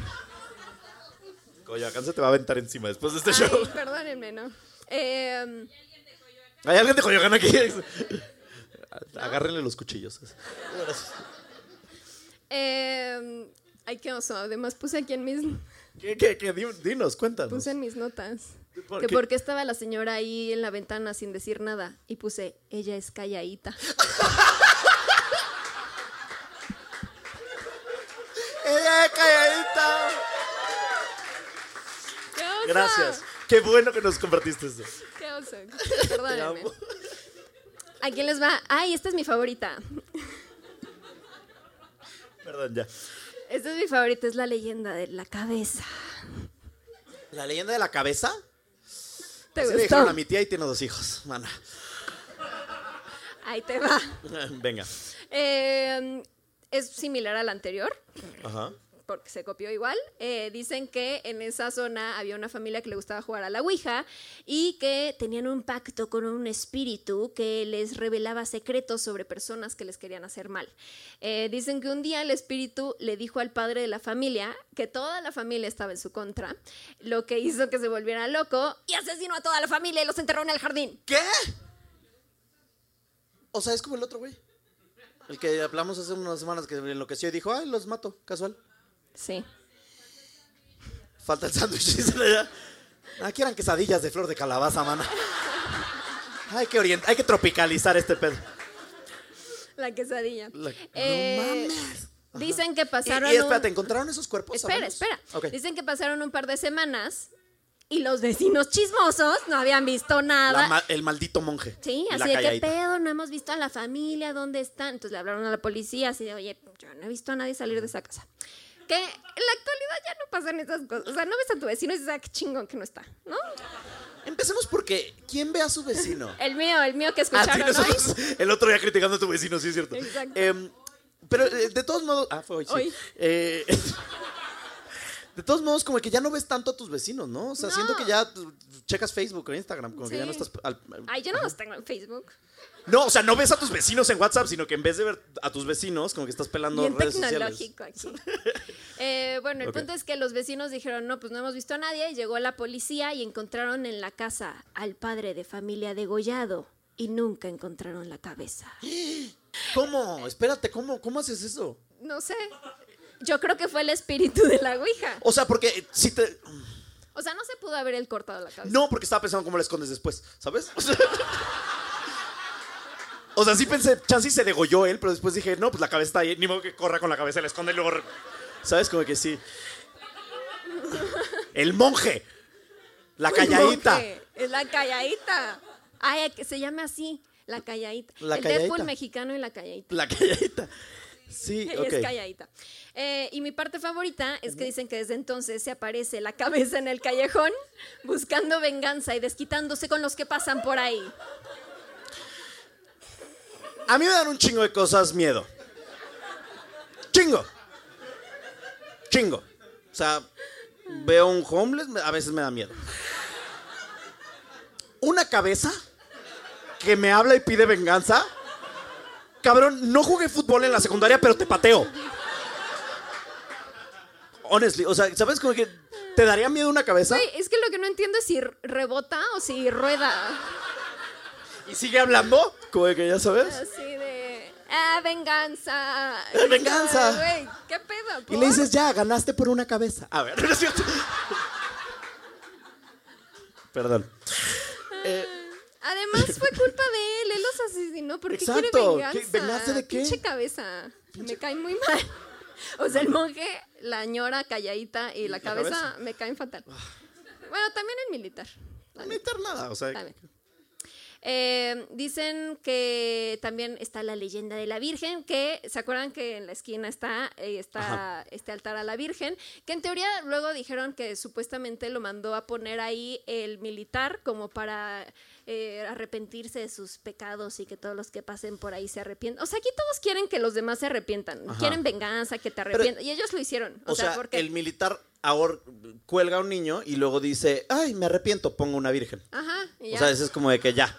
Coyoacán se te va a aventar encima después de este Ay, show. perdónenme, ¿no? Eh, ¿Hay alguien de Coyoacán aquí? Agárrenle los cuchillos. eh, ay, qué oso. Además puse aquí en mis, ¿Qué, qué, qué? Di- Dinos, cuéntanos. puse en mis notas. ¿Por que qué? por qué estaba la señora ahí en la ventana sin decir nada. Y puse, ella es calladita. ¡Ella es calladita! ¿Qué oso? Gracias. Qué bueno que nos compartiste esto. Qué oso. Perdónenme. ¿A quién les va? Ay, esta es mi favorita. Perdón, ya. Esta es mi favorita, es la leyenda de la cabeza. ¿La leyenda de la cabeza? ¿Te Así le gustó? dijeron a mi tía y tiene dos hijos. Mana. Ahí te va. Venga. Eh, es similar a la anterior, Ajá. Porque se copió igual. Eh, dicen que en esa zona había una familia que le gustaba jugar a la Ouija y que tenían un pacto con un espíritu que les revelaba secretos sobre personas que les querían hacer mal. Eh, dicen que un día el espíritu le dijo al padre de la familia que toda la familia estaba en su contra, lo que hizo que se volviera loco y asesinó a toda la familia y los enterró en el jardín. ¿Qué? O sea, es como el otro güey. El que hablamos hace unas semanas que enloqueció y dijo, ay, los mato, casual. Sí. Falta el sándwich. dice allá. Aquí eran quesadillas de flor de calabaza, mana. Hay que, orient- hay que tropicalizar este pedo. La quesadilla. La- Eh, no mames. Dicen que pasaron. y espérate, ¿encontraron esos cuerpos? Espera, sabemos? espera. Ok. Dicen que pasaron un par de semanas y los vecinos chismosos no habían visto nada. La ma- el maldito monje. Sí, así de qué pedo, no hemos visto a la familia, ¿dónde están? Entonces le hablaron a la policía, así de, oye, yo no he visto a nadie salir de esa casa. Que en la actualidad ya no pasan esas cosas. O sea, no ves a tu vecino y dices, ah, qué chingón que no está, ¿no? Empecemos porque, ¿quién ve a su vecino? El mío, el mío que Ah, sí, escucharon hoy. el otro día criticando a tu vecino, sí es cierto. Exacto. Em, pero eh, de todos modos. Ah, fue hoy. sí. Hoy. Eh, de todos modos, como que ya no ves tanto a tus vecinos, ¿no? O sea, siento que ya tú, checas Facebook o Instagram, como que ya no estás. al- Ay, yo no los tengo en Facebook. No, o sea, no ves a tus vecinos en WhatsApp, sino que en vez de ver a tus vecinos, como que estás pelando Bien redes sociales. tecnológico aquí. Eh, bueno, el punto es que los vecinos dijeron, no, pues no hemos visto a nadie. Y llegó la policía y encontraron en la casa al padre de familia degollado. Y nunca encontraron la cabeza. ¿Cómo? Espérate, ¿cómo, ¿cómo haces eso? No sé. Yo creo que fue el espíritu de la Ouija. O sea, porque eh, si te. O sea, no se pudo haber él cortado la cabeza. No, porque estaba pensando cómo la escondes después, ¿sabes? O sea, o sea, sí pensé, chance se degolló él, pero después dije, no, pues la cabeza está ahí, ni modo que corra con la cabeza, la esconde y luego. ¿Sabes? Como que sí. El monje. La calladita. Es la calladita. Ay, que se llama así. La calladita. La el calladita. Deadpool mexicano y la calladita. La calladita. Sí, Ella ok. es calladita. Eh, y mi parte favorita es que dicen que desde entonces se aparece la cabeza en el callejón buscando venganza y desquitándose con los que pasan por ahí. A mí me dan un chingo de cosas miedo. Chingo. Chingo. O sea, veo un homeless, me- a veces me da miedo. Una cabeza que me habla y pide venganza. Cabrón, no jugué fútbol en la secundaria, pero te pateo. Honestly, o sea, ¿sabes cómo que te daría miedo una cabeza? Güey, es que lo que no entiendo es si rebota o si rueda. Y sigue hablando, como de que ya sabes. Así de. ¡Ah, venganza! Eh, venganza. Güey, ¿qué pedo? Y le dices, ya, ganaste por una cabeza. A ver, no es cierto. Perdón. Eh, Además, fue culpa de él. Él los asesinó porque quiere Exacto. venganza. ¿Qué- venganza de qué? Pinche cabeza. Me cae muy mal. O sea, el monje, la ñora calladita y la, La cabeza, cabeza. me caen fatal. Bueno, también el militar. meter nada, o sea. Bien. Eh, dicen que también está la leyenda de la Virgen, que se acuerdan que en la esquina está, eh, está Ajá. este altar a la Virgen, que en teoría luego dijeron que supuestamente lo mandó a poner ahí el militar como para eh, arrepentirse de sus pecados y que todos los que pasen por ahí se arrepientan. O sea, aquí todos quieren que los demás se arrepientan, Ajá. quieren venganza, que te arrepientan, y ellos lo hicieron. O, O sea, porque... el militar ahora cuelga a un niño y luego dice, ay, me arrepiento, pongo una virgen. Ajá, y O ya. sea, eso es como de que ya,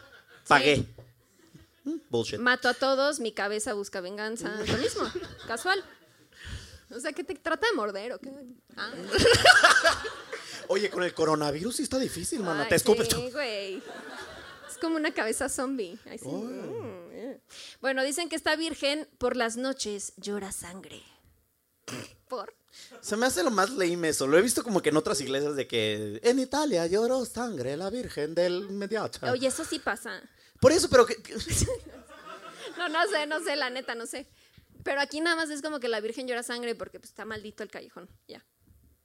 pagué. Mm, Bullshit. Mato a todos, mi cabeza busca venganza. Lo mismo, casual. O sea, que te trata de morder o qué. Ah. Oye, con el coronavirus sí está difícil, mana. Ay, Te escupes. Sí, güey. Es como una cabeza zombie. Ay, sí. Mm. Bueno, dicen que esta virgen por las noches llora sangre. ¿Por? Se me hace lo más lame eso. Lo he visto como que en otras iglesias de que en Italia lloró sangre la virgen del mediacha. Oye, eso sí pasa. Por eso, pero que... No, no sé, no sé, la neta, no sé. Pero aquí nada más es como que la virgen llora sangre porque pues, está maldito el callejón. Ya.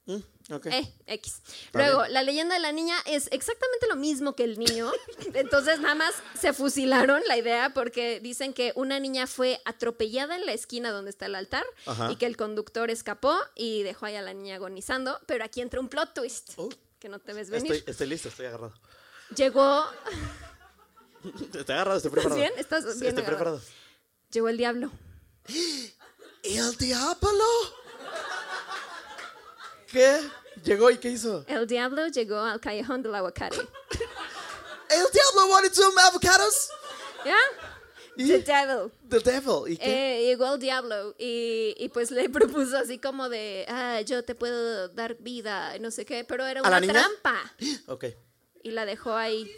Mm, ok. Eh, X. Luego, la leyenda de la niña es exactamente lo mismo que el niño. Entonces, nada más se fusilaron la idea porque dicen que una niña fue atropellada en la esquina donde está el altar Ajá. y que el conductor escapó y dejó ahí a la niña agonizando. Pero aquí entra un plot twist Oh. que no te ves venir. Estoy, estoy listo, estoy agarrado. Llegó. Estoy agarrado, estoy preparado. bien? ¿Estás bien Estoy agarrado? preparado. Llegó el diablo. ¿El diablo? ¿Qué? ¿Llegó y qué hizo? El diablo llegó al callejón del aguacate. El diablo wanted some avocados. ¿Ya? ¿Y? The devil. The devil. ¿Y qué? Eh, llegó el diablo y, y pues le propuso así como de, ah, yo te puedo dar vida, no sé qué, pero era ¿A la una trampa. Ok. Y la dejó ahí.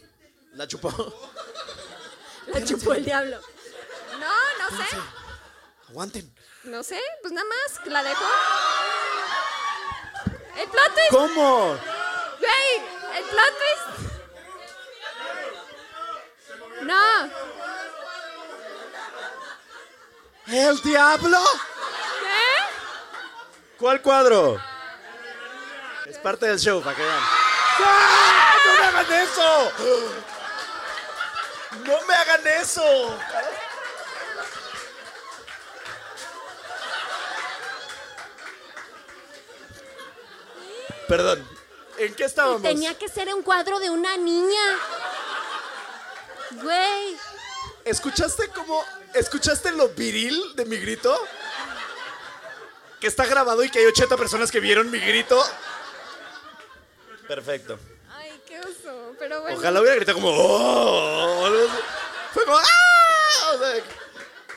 La chupó. La chupó el diablo. No, no sé. Aguanten. No sé, pues nada más, la dejó. El plot twist, ¿Cómo? güey, el plot twist. No, ¿El diablo? ¿qué? ¿Cuál cuadro? Es parte del show, para que vean. ¡Ah! ¡No me hagan eso! ¡No me hagan eso! Perdón, ¿en qué estábamos? Tenía que ser un cuadro de una niña. Güey, ¿Escuchaste cómo? ¿Escuchaste lo viril de mi grito? Que está grabado y que hay 80 personas que vieron mi grito. Perfecto. Oso, pero bueno. Ojalá hubiera gritado como ¡Oh! Fue como ¡Ah! O sea,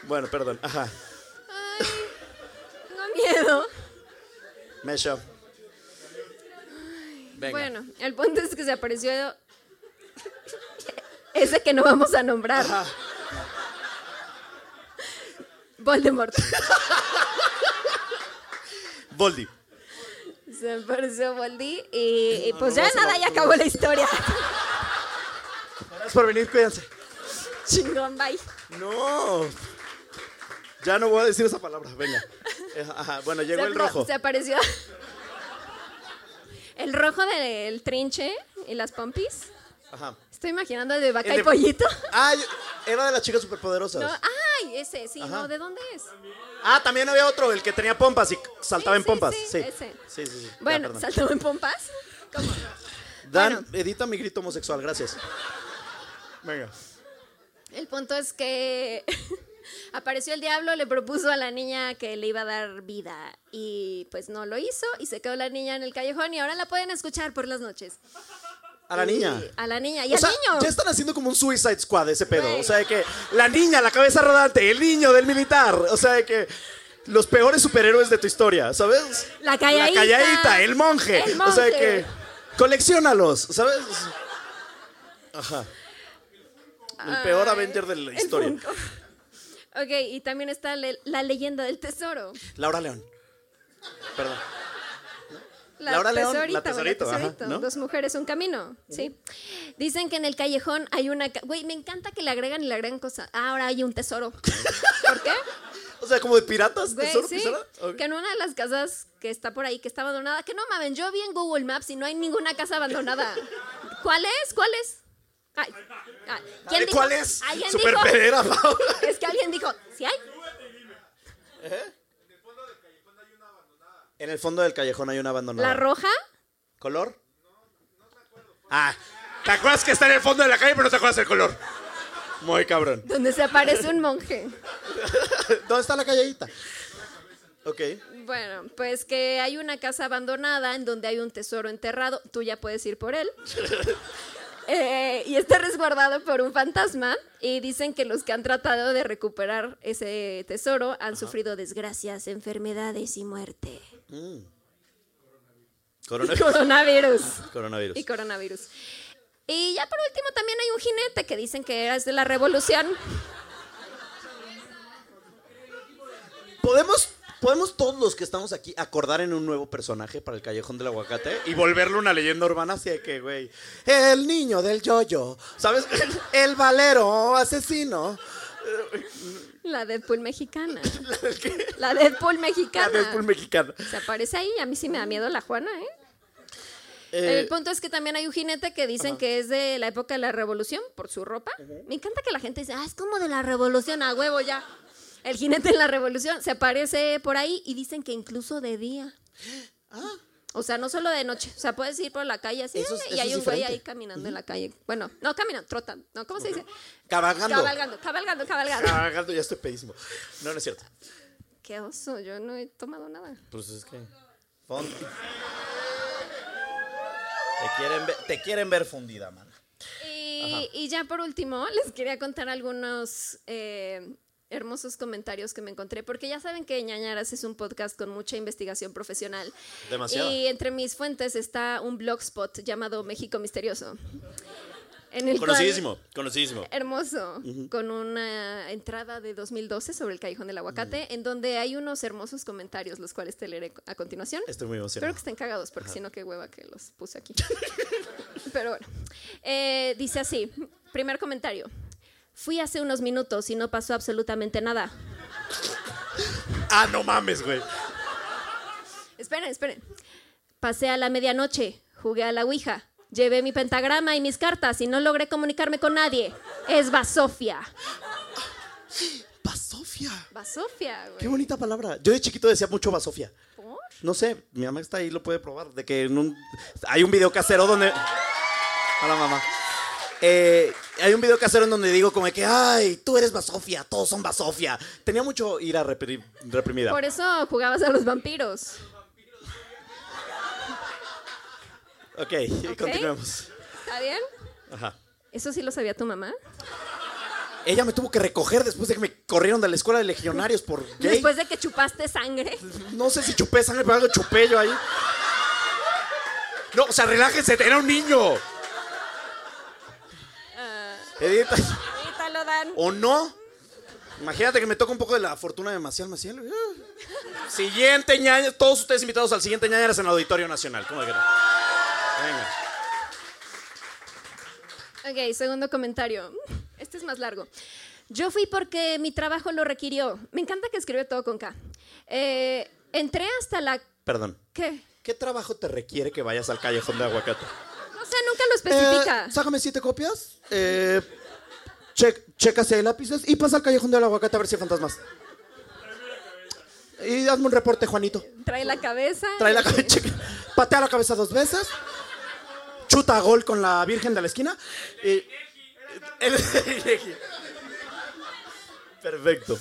bueno, perdón. Ajá. Ay, tengo miedo. Mesho. Venga. Bueno, el punto es que se apareció ese que no vamos a nombrar. Ajá. Voldemort. Voldy. Se apareció Voldy y, y pues no ya nada, ya acabó la historia. Gracias por venir, cuídense. Chingón, bye. No. Ya no voy a decir esa palabra. Venga. Eh, Ajá. Bueno, llegó Se el rojo. Se apareció el rojo del trinche y las pompis. Ajá. Estoy imaginando el de vaca El y de- pollito. Ah, era de las chicas superpoderosas. No, ay, ese, sí, Ajá. no, ¿de dónde es? Ah, también había otro, el que tenía pompas y saltaba Sí, en pompas. sí, Sí, ese. sí, sí. sí. Ya, Bueno. ¿saltó en pompas? ¿Cómo? Dan, bueno. edita mi grito homosexual, gracias. Venga. El punto es que apareció el diablo, le propuso a la niña que le iba a dar vida y pues no lo hizo y se quedó la niña en el callejón y ahora la pueden escuchar por las noches. A la Y- niña. A la niña y O al sea, niño. ya están haciendo como un Suicide Squad ese pedo. O sea, de que la niña, la cabeza rodante, el niño del militar. O sea, de que los peores superhéroes de tu historia, ¿sabes? La calladita. La calladita, el monje. El O sea, de que colecciónalos, ¿sabes? Ajá. El peor Ay, Avenger de la historia. Ok, y también está le- la leyenda del tesoro. Laura León. Perdón. La Laura León, la tesorita, o tesorito, ajá, tesorito. ¿no? Dos mujeres, un camino. Sí. Dicen que en el callejón hay una. Güey, me encanta que le agregan y le agregan cosas. Ah, ahora hay un tesoro. ¿Por qué? O sea, como de piratas, Güey, tesoro, sí. Que en una de las casas que está por ahí, que está abandonada, que no mamen, yo vi en Google Maps y no hay ninguna casa abandonada. ¿Cuál es? ¿Cuál es? Ay, ay, ¿quién dijo? ¿Cuál es? ¿Alguien Super dijo? pedera, Paula. Es que alguien dijo, ¿sí hay? En el fondo del callejón hay una abandonada. ¿La roja? ¿Color? Ah, ¿te acuerdas que está en el fondo de la calle, pero no te acuerdas el color? Muy cabrón. Donde se aparece un monje. ¿Dónde está la calladita? Ok. Bueno, pues que hay una casa abandonada en donde hay un tesoro enterrado. Tú ya puedes ir por él. Eh, y está resguardado por un fantasma. Y dicen que los que han tratado de recuperar ese tesoro han sufrido desgracias, enfermedades y muerte. Coronavirus. Coronavirus. Coronavirus. Y coronavirus. Y ya por último también hay un jinete que dicen que es de la revolución. ¿Podemos, ¿Podemos todos los que estamos aquí acordar en un nuevo personaje para el Callejón del Aguacate y volverlo una leyenda urbana así de que, güey, el niño del yoyo, ¿sabes? El valero asesino. La Deadpool mexicana. ¿La del qué? La Deadpool La mexicana. Deadpool mexicana. Se aparece ahí, a mí sí me da miedo la Juana, ¿eh? Eh, El punto es que también hay un jinete que dicen que es de la época de la revolución por su ropa. Me encanta que la gente dice, ah, es como de la revolución, a huevo ya. El jinete en la revolución se aparece por ahí y dicen que incluso de día. O sea, no solo de noche. O sea, puedes ir por la calle así Eso y eso hay un güey ahí caminando en la calle. Bueno, no caminando, trotando. No, ¿cómo se dice? cabalgando. Cabalgando, cabalgando, cabalgando. Cabalgando, ya estoy pedísimo. No, no es cierto. Qué oso, yo no he tomado nada. Pues es que. Font. quieren ver, te quieren ver fundida, man. Y, y ya por último, les quería contar algunos eh, hermosos comentarios que me encontré, porque ya saben que Ñañaras es un podcast con mucha investigación profesional. Demasiado. Y entre mis fuentes está un blogspot llamado México Misterioso. En el cual- Conocidísimo, conocidísimo. hermoso, con una entrada de 2012 sobre el Callejón del Aguacate, en donde hay unos hermosos comentarios, los cuales te leeré a continuación. Estoy muy Espero emocionado. que estén cagados, porque si no, qué hueva que los puse aquí. Pero bueno, Eh, dice así, primer comentario. Fui hace unos minutos y no pasó absolutamente nada. Ah, no mames, güey. Esperen, esperen. Pasé a la medianoche, jugué a la Ouija, llevé mi pentagrama y mis cartas y no logré comunicarme con nadie. Es Basofia. Basofia. Basofia, güey. Qué bonita palabra. Yo de chiquito decía mucho Basofia. ¿Por? No sé, mi mamá está ahí, lo puede probar. De que en un- hay un video casero donde. Hola, mamá. Eh, hay un video casero en donde digo como que, ay, tú eres Basofia, todos son Basofia. Tenía mucho ira repri- reprimida. Por eso jugabas a los vampiros. Ok, Ok. continuemos. ¿Está bien? Ajá. ¿Eso sí lo sabía tu mamá? Ella me tuvo que recoger después de que me corrieron de la escuela de legionarios por gay. Después de que chupaste sangre. No sé si chupé sangre, pero algo chupé yo ahí. No, o sea, relájense, era un niño. Edita. Ahorita lo dan. ¿O no? Imagínate que me toca un poco de la fortuna de Maciel Maciel. Ah. Siguiente ñaña, todos ustedes invitados al siguiente ñañaras en el Auditorio Nacional. ¿Cómo de que no? Venga. Ok, segundo comentario. Este es más largo. Yo fui porque mi trabajo lo requirió. Me encanta que escribe todo con K. Eh, entré hasta la... Perdón. ¿Qué? ¿Qué trabajo te requiere que vayas al callejón de aguacate? Sé, nunca lo especifica. Eh, sácame siete copias. Eh, che- checa si hay lápices y pasa al callejón del aguacate a ver si hay fantasmas. Y hazme un reporte, Juanito. Trae la cabeza. Trae la cabeza, checa. patea la cabeza dos veces. Chuta a gol con la Virgen de la esquina. Y, el- Perfecto.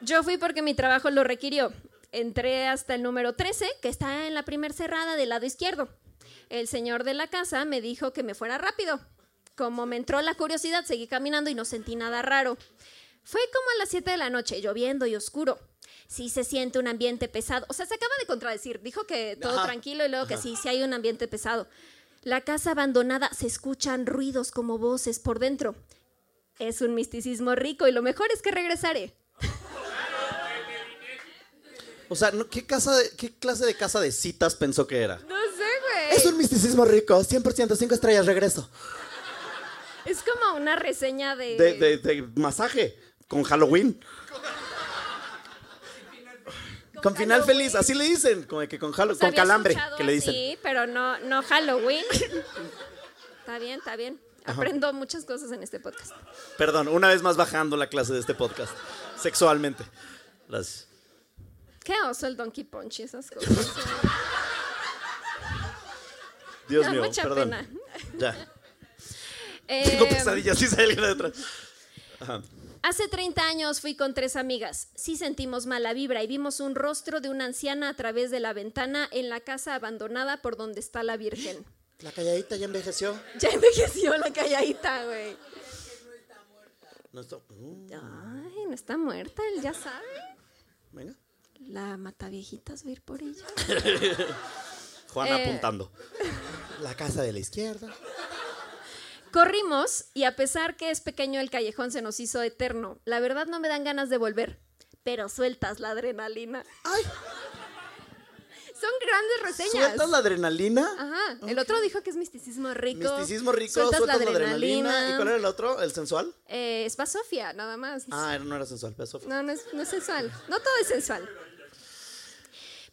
Yo fui porque mi trabajo lo requirió. Entré hasta el número 13, que está en la primer cerrada del lado izquierdo. El señor de la casa me dijo que me fuera rápido. Como me entró la curiosidad, seguí caminando y no sentí nada raro. Fue como a las 7 de la noche, lloviendo y oscuro. Sí se siente un ambiente pesado. O sea, se acaba de contradecir. Dijo que todo Ajá. tranquilo y luego que sí, sí hay un ambiente pesado. La casa abandonada se escuchan ruidos como voces por dentro. Es un misticismo rico y lo mejor es que regresaré. O sea. ¿qué, casa de- ¿qué clase de casa de citas pensó que era? No. Es un misticismo rico, 100%, 5 estrellas, regreso. Es como una reseña de. De, de- de masaje, con Halloween. Con, final Halloween. feliz, así le dicen, como de que con, Hallow- O sea, con calambre, que le dicen. Sí, pero no, no Halloween. está bien, está bien. Aprendo muchas cosas en este podcast. Perdón, una vez más bajando la clase de este podcast, sexualmente. Las... Qué oso el Donkey Punch y esas cosas. Dios mío, mucha perdón. pena. Ya, Eh, tengo pesadillas, sí sale alguien detrás. Ajá. Hace 30 años fui con tres amigas. Sí sentimos mala vibra y vimos un rostro de una anciana a través de la ventana en la casa abandonada por donde está la Virgen. La calladita ya envejeció. Ya envejeció la calladita, güey. No está- uh, Ay, no está muerta, él ya sabe. venga. La mataviejitas va a ir por ella. Juana Eh. apuntando. La casa de la izquierda. Corrimos y a pesar que es pequeño el callejón se nos hizo eterno. La verdad no me dan ganas de volver, pero sueltas la adrenalina. Ay, Son grandes reseñas. sueltas la adrenalina. Ajá. El otro dijo que es misticismo rico. Misticismo rico, Sueltas, sueltas, la la adrenalina. ¿Y cuál era el otro? ¿El sensual? Eh, es Basofia, nada más. Ah, no era sensual, Sofía. No, no es, no es sensual. No todo es sensual.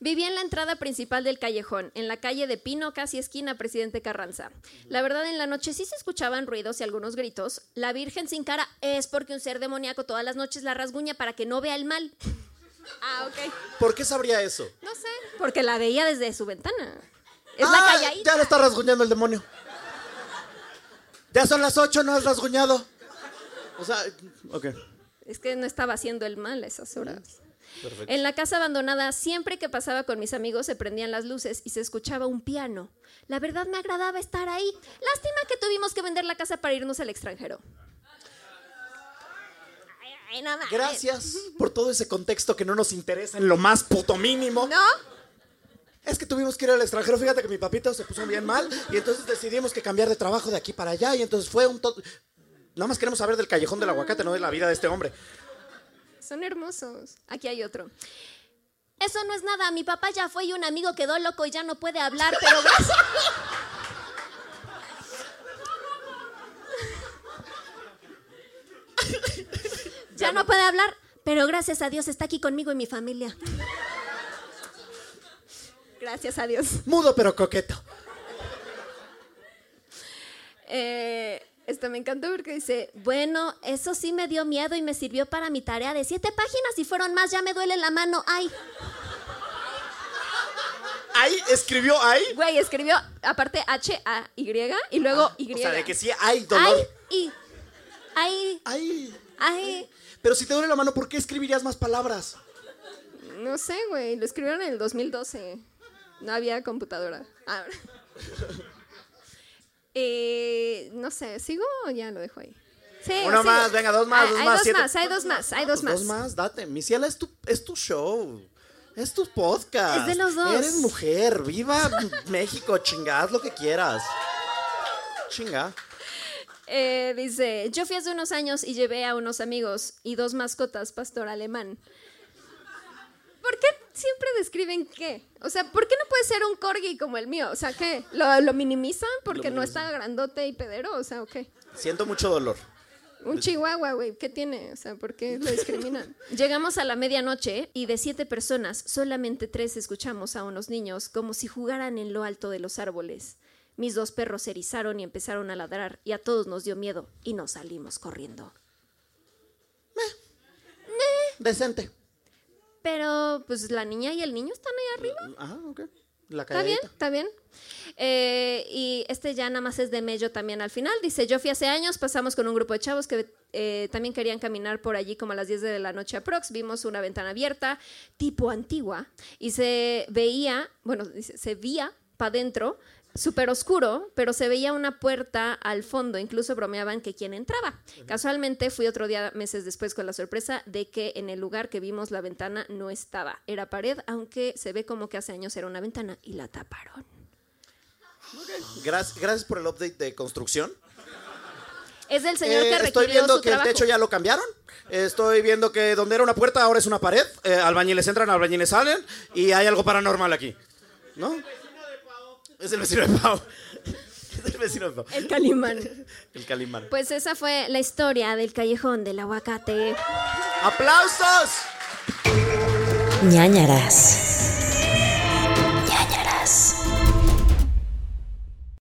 Viví en la entrada principal del callejón, en la calle de Pino, casi esquina Presidente Carranza. La verdad, en la noche sí se escuchaban ruidos y algunos gritos. La Virgen sin cara es porque un ser demoníaco todas las noches la rasguña para que no vea el mal. Ah, ok. ¿Por qué sabría eso? No sé, porque la veía desde su ventana. Es la Ah, calladita. Ya le está rasguñando el demonio. Ya son las ocho, no has rasguñado. O sea, ok. Es que no estaba haciendo el mal a esas horas. Perfecto. En la casa abandonada, siempre que pasaba con mis amigos se prendían las luces y se escuchaba un piano. La verdad me agradaba estar ahí. Lástima que tuvimos que vender la casa para irnos al extranjero. Ay. Gracias por todo ese contexto que no nos interesa en lo más puto mínimo. ¿No? Es que tuvimos que ir al extranjero. Fíjate que mi papito se puso bien mal y entonces decidimos que cambiar de trabajo de aquí para allá y entonces fue un todo. Nada más queremos saber del callejón del aguacate, no de la vida de este hombre. Son hermosos. Aquí hay otro. Eso no es nada. Mi papá ya fue y un amigo quedó loco y ya no puede hablar, pero gracias. ya no puede hablar, pero gracias a Dios está aquí conmigo y mi familia. Gracias a Dios. Mudo pero coqueto. Eh, esto me encantó porque dice, bueno, eso sí me dio miedo y me sirvió para mi tarea de siete páginas y fueron más, ya me duele la mano, ay. Ahí escribió ahí. Güey, escribió aparte H-A-Y y luego Y. O sea, de que sí hay dolor. Ay, y. Ay, Ay. ay. Pero si te duele la mano, ¿por qué escribirías más palabras? No sé, güey, lo escribieron en el 2012. No había computadora. Ah. Eh, no sé, ¿sigo o ya lo dejo ahí? Sí, Uno sí. más, venga, dos más, Hay- dos hay más, dos siete. más, hay dos más, hay dos más. Dos más, date. Mi ciela, es tu, es tu show. Es tu podcast. Es de los dos. Eres mujer. Viva México, chingad lo que quieras. Chinga. Eh, dice, yo fui hace unos años y llevé a unos amigos y dos mascotas pastor alemán. ¿Por qué siempre describen qué? O sea, ¿por qué no puede ser un corgi como el mío? O sea, ¿qué? ¿Lo, lo minimizan porque no está grandote y pedero? O sea, ¿o qué? Siento mucho dolor. Un chihuahua, güey, ¿qué tiene? O sea, ¿por qué lo discriminan? Llegamos a la medianoche y de siete personas, solamente tres escuchamos a unos niños como si jugaran en lo alto de los árboles. Mis dos perros se erizaron y empezaron a ladrar y a todos nos dio miedo y nos salimos corriendo. Decente. Pero, pues la niña y el niño están ahí arriba. Ajá, ok. La Está bien, está bien. Eh, y este ya nada más es de Mello también al final. Dice, yo fui hace años, pasamos con un grupo de chavos que eh, también querían caminar por allí como a las 10 de la noche aprox. Vimos una ventana abierta, tipo antigua, y se veía, bueno, dice, se veía para adentro, súper oscuro, pero se veía una puerta al fondo. Incluso bromeaban que quién entraba. Casualmente fui otro día, meses después, con la sorpresa de que en el lugar que vimos la ventana no estaba. Era pared, aunque se ve como que hace años era una ventana y la taparon. Gracias, gracias por el update de construcción. Es del señor Eh, que estoy requirió viendo su que trabajo. el techo ya lo cambiaron. Estoy viendo que donde era una puerta ahora es una pared. Eh, albañiles entran, albañiles salen. Y hay algo paranormal aquí. ¿No? Es el vecino de Pau. Es el vecino de Pau. El Calimán. El Calimán. Pues esa fue la historia del callejón del aguacate. ¡Aplausos! ñañaras.